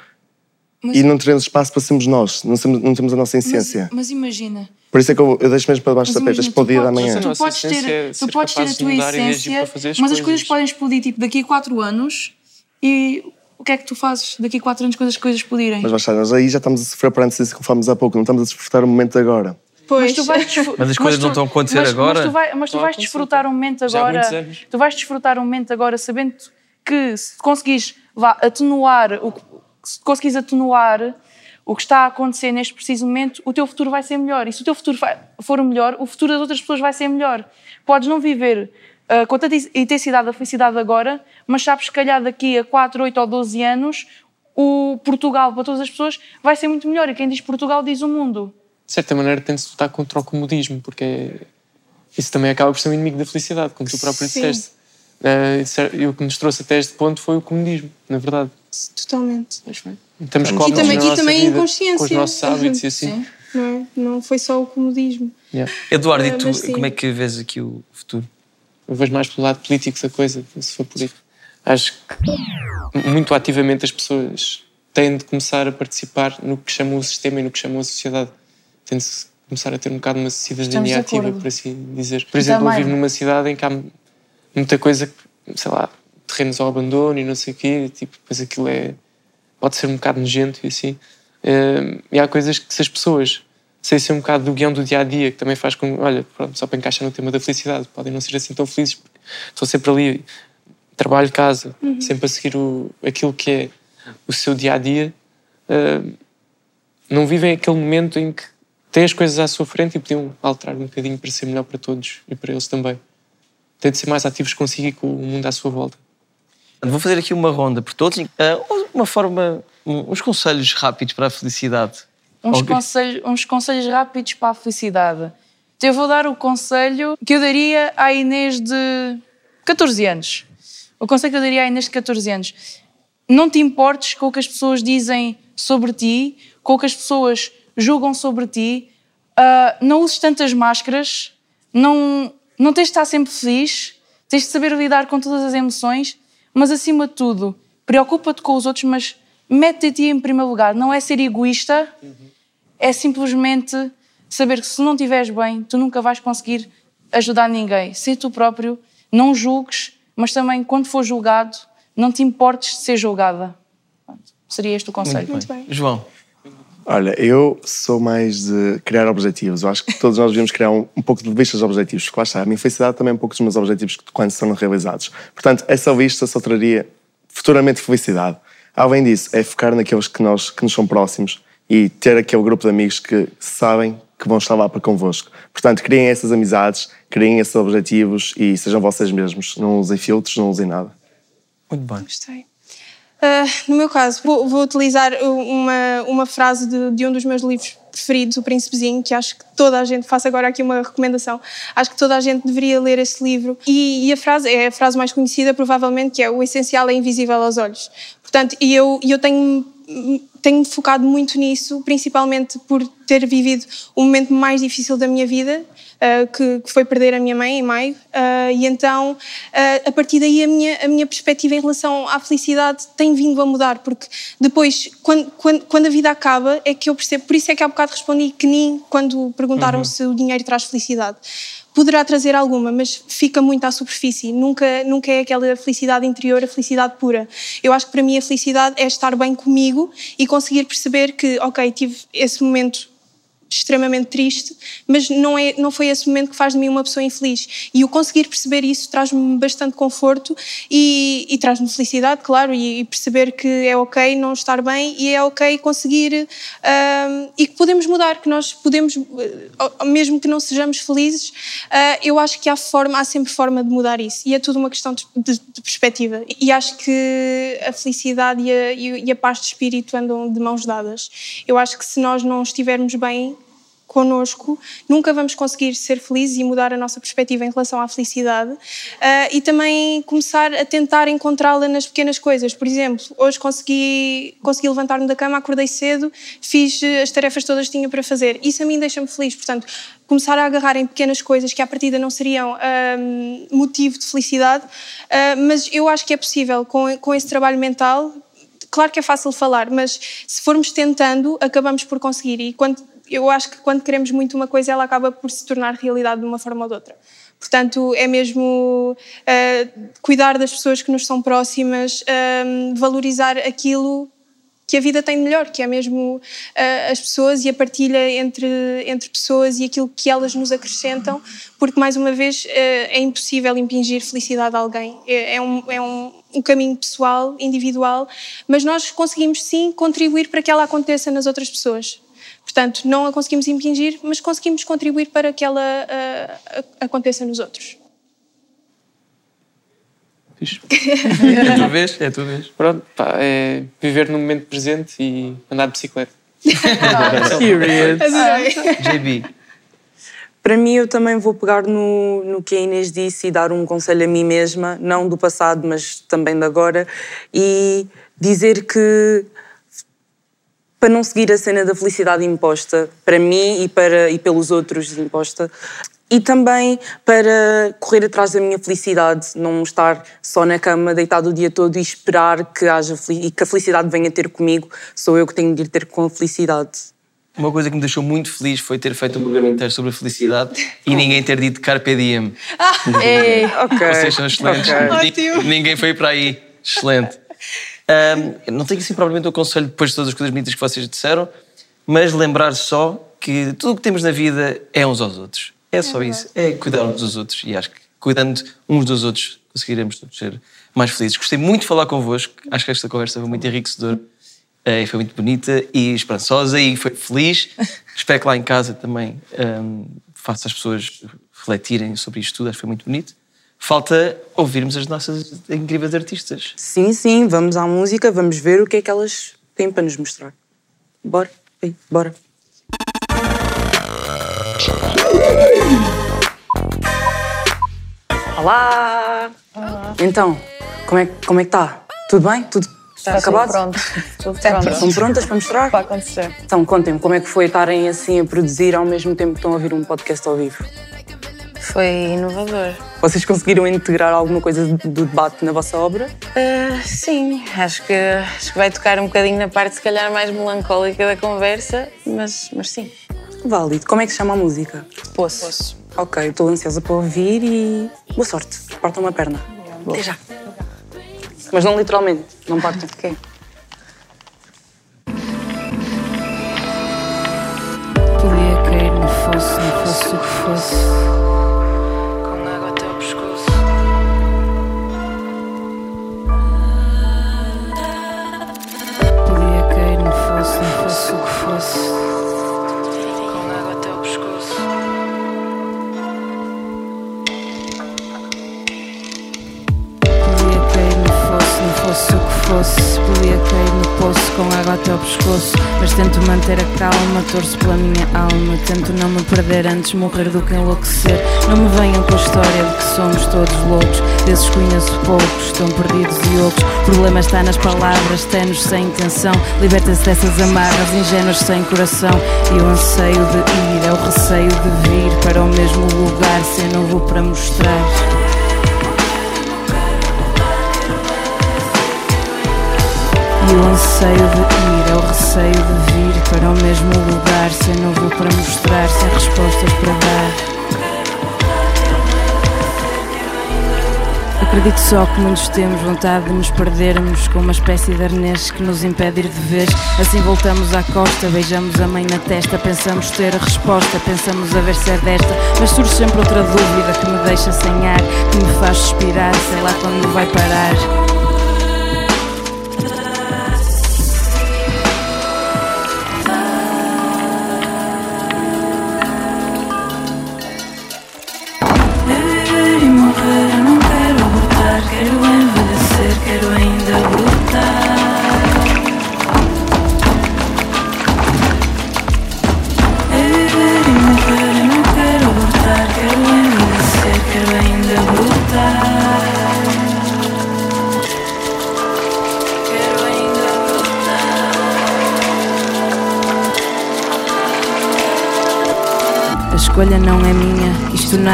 Mas-
e não teremos espaço para sermos nós, não temos, não temos a nossa essência.
Mas, mas imagina,
Por isso é que eu, eu deixo mesmo para baixo do tapete, deixo
imagina,
para o dia
tu
da
podes-
manhã.
Tu podes ter,
é
tu podes ter a tua essência, mas as
coisas.
coisas podem explodir tipo daqui a 4 anos e o que é que tu fazes daqui a 4 anos quando as coisas explodirem?
Mas está, nós aí já estamos a sofrer por antes que falámos há pouco, não estamos a desfrutar o momento de agora.
Mas, tu vais
Mas as coisas
tu-
não estão a acontecer
mas-
agora?
Mas tu, vai- mas tu vais desfrutar um momento
Já há muitos
agora.
anos.
Tu vais desfrutar um momento agora sabendo que se conseguires vá, atenuar o que- se conseguires atenuar o que está a acontecer neste preciso momento, o teu futuro vai ser melhor. E se o teu futuro for melhor, o futuro das outras pessoas vai ser melhor. Podes não viver ah, com tanta intensidade da felicidade agora, mas sabes que calhar daqui a 4, 8 ou 12 anos o Portugal para todas as pessoas vai ser muito melhor. E quem diz Portugal diz o mundo.
De certa maneira, tem-se lutar contra o comodismo, porque é- isso também acaba por ser um inimigo da felicidade, como tu próprio
Sim.
disseste. Eh, é- E o que nos trouxe até este ponto foi o comodismo, na verdade.
Totalmente.
Estamos
E
cómodos
também- e
nossa
também a
vida,
inconsciência.
Com os nossos hábitos e assim.
Não, é? não foi só o comodismo.
Yeah.
Eduardo, e
Ah,
tu,
sim.
como é que vês aqui o futuro?
Eu vejo mais pelo lado político da coisa, se for por aí. Acho que muito ativamente as pessoas têm de começar a participar no que chamam o sistema e no que chamam a sociedade. Tem de se começar a ter um bocado uma cidadania ativa, por assim dizer. Por exemplo, eu
Também.
vivo numa cidade em que há muita coisa, que, sei lá, terrenos ao abandono e não sei o quê, tipo, depois aquilo é. pode ser um bocado nojento e assim. Eh, e há coisas que se as pessoas saíssem um bocado do guião do dia a dia, que também faz com, olha, pronto, só para encaixar no tema da felicidade, podem não ser assim tão felizes, porque estão sempre ali, trabalho, casa,
Uhum.
sempre a seguir o, aquilo que é o seu dia a dia, eh, não vivem aquele momento em que têm as coisas à sua frente e podiam alterar um bocadinho para ser melhor para todos e para eles também. Têm de ser mais ativos consigo e com o mundo à sua volta.
Vou fazer aqui uma ronda por todos. Ah, uma forma, um- uns conselhos rápidos para a felicidade.
Uns,
Alguém?
conselhos, uns conselhos rápidos para a felicidade. Então, Eu vou dar o conselho que eu daria à Inês de 14 anos. O conselho que eu daria à Inês de 14 anos. Não te importes com o que as pessoas dizem sobre ti, com o que as pessoas julgam sobre ti. Ah, não uses tantas máscaras. Não, não tens de estar sempre feliz. Tens de saber lidar com todas as emoções. Mas, acima de tudo, preocupa-te com os outros, mas mete a ti em primeiro lugar. Não é ser egoísta, é simplesmente saber que se não estiveres bem, tu nunca vais conseguir ajudar ninguém. Ser tu próprio, não julgues, mas também, quando for julgado, não te importes de ser julgada. Seria este o conselho.
Muito bem. João.
Olha, eu sou mais de criar objetivos. Eu acho que todos nós devemos criar um, um pouco de vistas de objetivos. Porque lá está, a minha felicidade também é um pouco dos meus objetivos que- quando são realizados. Portanto, essa vista só traria futuramente felicidade. Além disso, é focar naqueles que, nós, que nos são próximos e ter aquele grupo de amigos que sabem que vão estar lá para convosco. Portanto, criem essas amizades, criem esses objetivos e sejam vocês mesmos. Não usem filtros, não usem nada.
Muito bem.
Gostei. Ah, no meu caso, vou, vou utilizar uma, uma frase de, de um dos meus livros preferidos, O Príncipezinho, que acho que toda a gente, faço agora aqui uma recomendação, acho que toda a gente deveria ler esse livro. E, e a frase é a frase mais conhecida, provavelmente, que é o essencial é invisível aos olhos. Portanto, e eu, eu tenho tenho focado muito nisso, principalmente por ter vivido o momento mais difícil da minha vida, uh, que, que foi perder a minha mãe em maio, uh, e então, uh, a partir daí, a minha, a minha perspectiva em relação à felicidade tem vindo a mudar, porque depois, quando, quando, quando a vida acaba, é que eu percebo, por isso é que há bocado respondi que nem quando perguntaram
Uhum.
se o dinheiro traz felicidade. Poderá trazer alguma, mas fica muito à superfície. Nunca, nunca é aquela felicidade interior, a felicidade pura. Eu acho que para mim a felicidade é estar bem comigo e conseguir perceber que, ok, tive esse momento extremamente triste, mas não, é, não foi esse momento que faz de mim uma pessoa infeliz. E o conseguir perceber isso traz-me bastante conforto e, e traz-me felicidade, claro, e, e perceber que é ok não estar bem e é ok conseguir ahm, e que podemos mudar, que nós podemos, eh, mesmo que não sejamos felizes, ah, eu acho que há forma, há sempre forma de mudar isso e é tudo uma questão de, de- de perspectiva. E acho que a felicidade e a, e a paz de espírito andam de mãos dadas. Eu acho que se nós não estivermos bem connosco, nunca vamos conseguir ser felizes e mudar a nossa perspectiva em relação à felicidade Ah, e também começar a tentar encontrá-la nas pequenas coisas. Por exemplo, hoje consegui, consegui levantar-me da cama, acordei cedo, fiz eh, as tarefas todas que tinha para fazer. Isso a mim deixa-me feliz. Portanto, começar a agarrar em pequenas coisas que à partida não seriam ahm, motivo de felicidade, ah, mas eu acho que é possível com, com esse trabalho mental claro que é fácil falar, mas se formos tentando, acabamos por conseguir. E quando, eu acho que quando queremos muito uma coisa, ela acaba por se tornar realidade de uma forma ou de outra. Portanto, é mesmo ah, cuidar das pessoas que nos são próximas, ah, valorizar aquilo que a vida tem de melhor, que é mesmo ah, as pessoas e a partilha entre, entre pessoas e aquilo que elas nos acrescentam, porque, mais uma vez, ah, é impossível impingir felicidade a alguém. É, é um, é um, um caminho pessoal, individual, mas nós conseguimos sim contribuir para que ela aconteça nas outras pessoas. Portanto, não a conseguimos impingir, mas conseguimos contribuir para que ela a- aconteça nos outros.
É a tua vez? É a tua vez.
Pronto, pá, é viver no momento presente e andar de bicicleta.
Period.
JB.
Para mim, eu também vou pegar no, no que a Inês disse e dar um conselho a mim mesma, não do passado, mas também de agora, e dizer que para não seguir a cena da felicidade imposta, para mim e, para, e pelos outros imposta, e também para correr atrás da minha felicidade, não estar só na cama deitado o dia todo e esperar que haja e que a felicidade venha ter comigo, sou eu que tenho de ir ter com a felicidade.
Uma coisa que me deixou muito feliz foi ter feito um programa inteiro sobre a felicidade e ninguém ter dito Carpe Diem.
Ei, ok.
Vocês são excelentes.
ok.
Ni- Ninguém foi para aí. Excelente. Eu não tenho assim propriamente o conselho depois de todas as coisas bonitas que vocês disseram, mas lembrar só que tudo o que temos na vida é uns aos outros. É só isso. É cuidar uns dos outros. E acho que cuidando uns dos outros conseguiremos todos ser mais felizes. Gostei muito de falar convosco. Acho que esta conversa foi muito enriquecedora. eh, foi muito bonita e esperançosa e foi feliz. Espero que lá em casa também ahm, faça as pessoas refletirem sobre isto tudo. Acho que foi muito bonito. Falta ouvirmos as nossas incríveis artistas.
Sim, sim, vamos à música, vamos ver o que é que elas têm para nos mostrar. Bora, Ei, bora. Olá! Então, como é, como é que está? Tudo bem? Tudo
Está
acabado?
pronto. Tudo
Estão
pronto.
Estão prontas para mostrar?
Para acontecer.
Então, contem-me, como é que foi estarem assim a produzir ao mesmo tempo que estão a ouvir um podcast ao vivo?
Foi inovador.
Vocês conseguiram integrar alguma coisa do debate na vossa obra?
Ah, sim, acho que, acho que vai tocar um bocadinho na parte, se calhar, mais melancólica da conversa, mas, mas sim.
Válido. Como é que se chama a música?
Poço.
Ok, estou ansiosa para ouvir e boa sorte. Partam uma perna. Até já. Mas não literalmente, não partam. Ok.
Torço pela minha alma. Tento não me perder antes morrer do que enlouquecer. Não me venham com a história de que somos todos loucos. Desses conheço poucos, estão perdidos e outros. O problema está nas palavras, tenos sem intenção. Libertem-se dessas amarras, ingênuos sem coração. E o anseio de ir é o receio de vir para o mesmo lugar, sem novo para mostrar. E o anseio de ir é o receio de vir para o mesmo lugar, sem novo para mostrar, sem respostas para dar. Acredito só que muitos temos vontade de nos perdermos com uma espécie de arnês que nos impede ir de vez. Assim voltamos à costa, beijamos a mãe na testa, pensamos ter a resposta, pensamos a ver se é desta. Mas surge sempre outra dúvida que me deixa sem ar, que me faz suspirar, sei lá quando vai parar.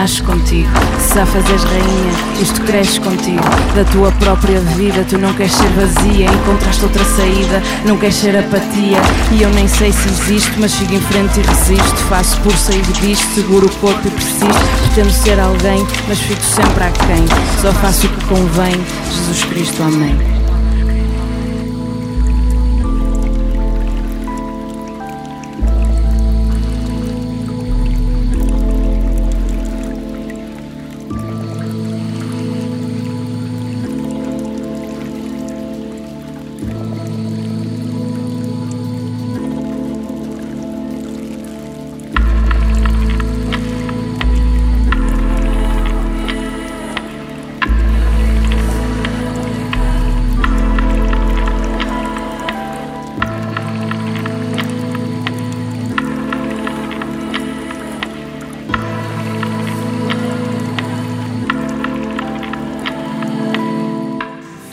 Nasce contigo. Se a fazeres rainha, isto cresce contigo. Da tua própria vida, tu não queres ser vazia. Encontraste outra saída, não queres ser apatia. E eu nem sei se existo, mas sigo em frente e resisto. Faço por sair disto, seguro o corpo e persisto. Pretendo ser alguém, mas fico sempre aquém. Só faço o que convém. Jesus Cristo, amém.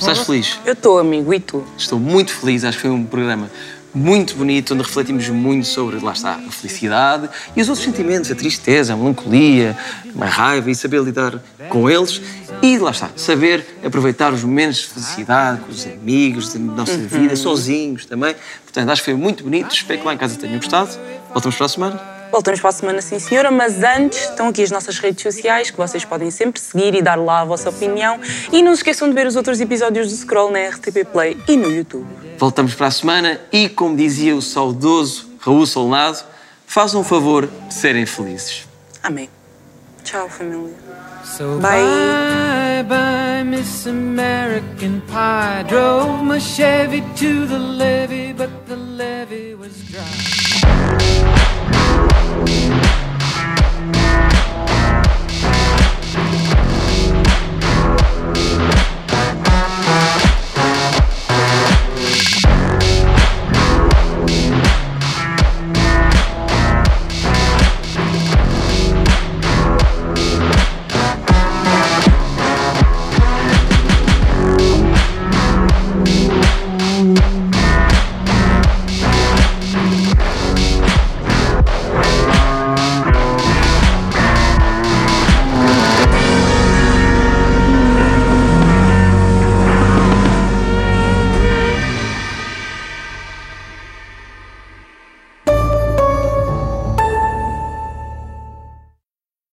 Estás feliz?
Eu estou, amigo, e tu?
Estou muito feliz, acho que foi um programa muito bonito, onde refletimos muito sobre, lá está, a felicidade e os outros sentimentos, a tristeza, a melancolia, a raiva e saber lidar com eles e, lá está, saber aproveitar os momentos de felicidade com os amigos, da nossa vida, sozinhos também. Portanto, acho que foi muito bonito, espero que lá em casa tenham gostado. Voltamos para a semana.
Voltamos para a semana, sim senhora, mas antes estão aqui as nossas redes sociais que vocês podem sempre seguir e dar lá a vossa opinião. E não se esqueçam de ver os outros episódios do Scroll na RTP Play e no YouTube.
Voltamos para a semana e, como dizia o saudoso Raul Solnado, façam um favor de serem felizes.
Amém. Tchau, família.
So
Bye.
bye bye, Miss American Pie. Drove my Chevy to the levee, but the levee was dry.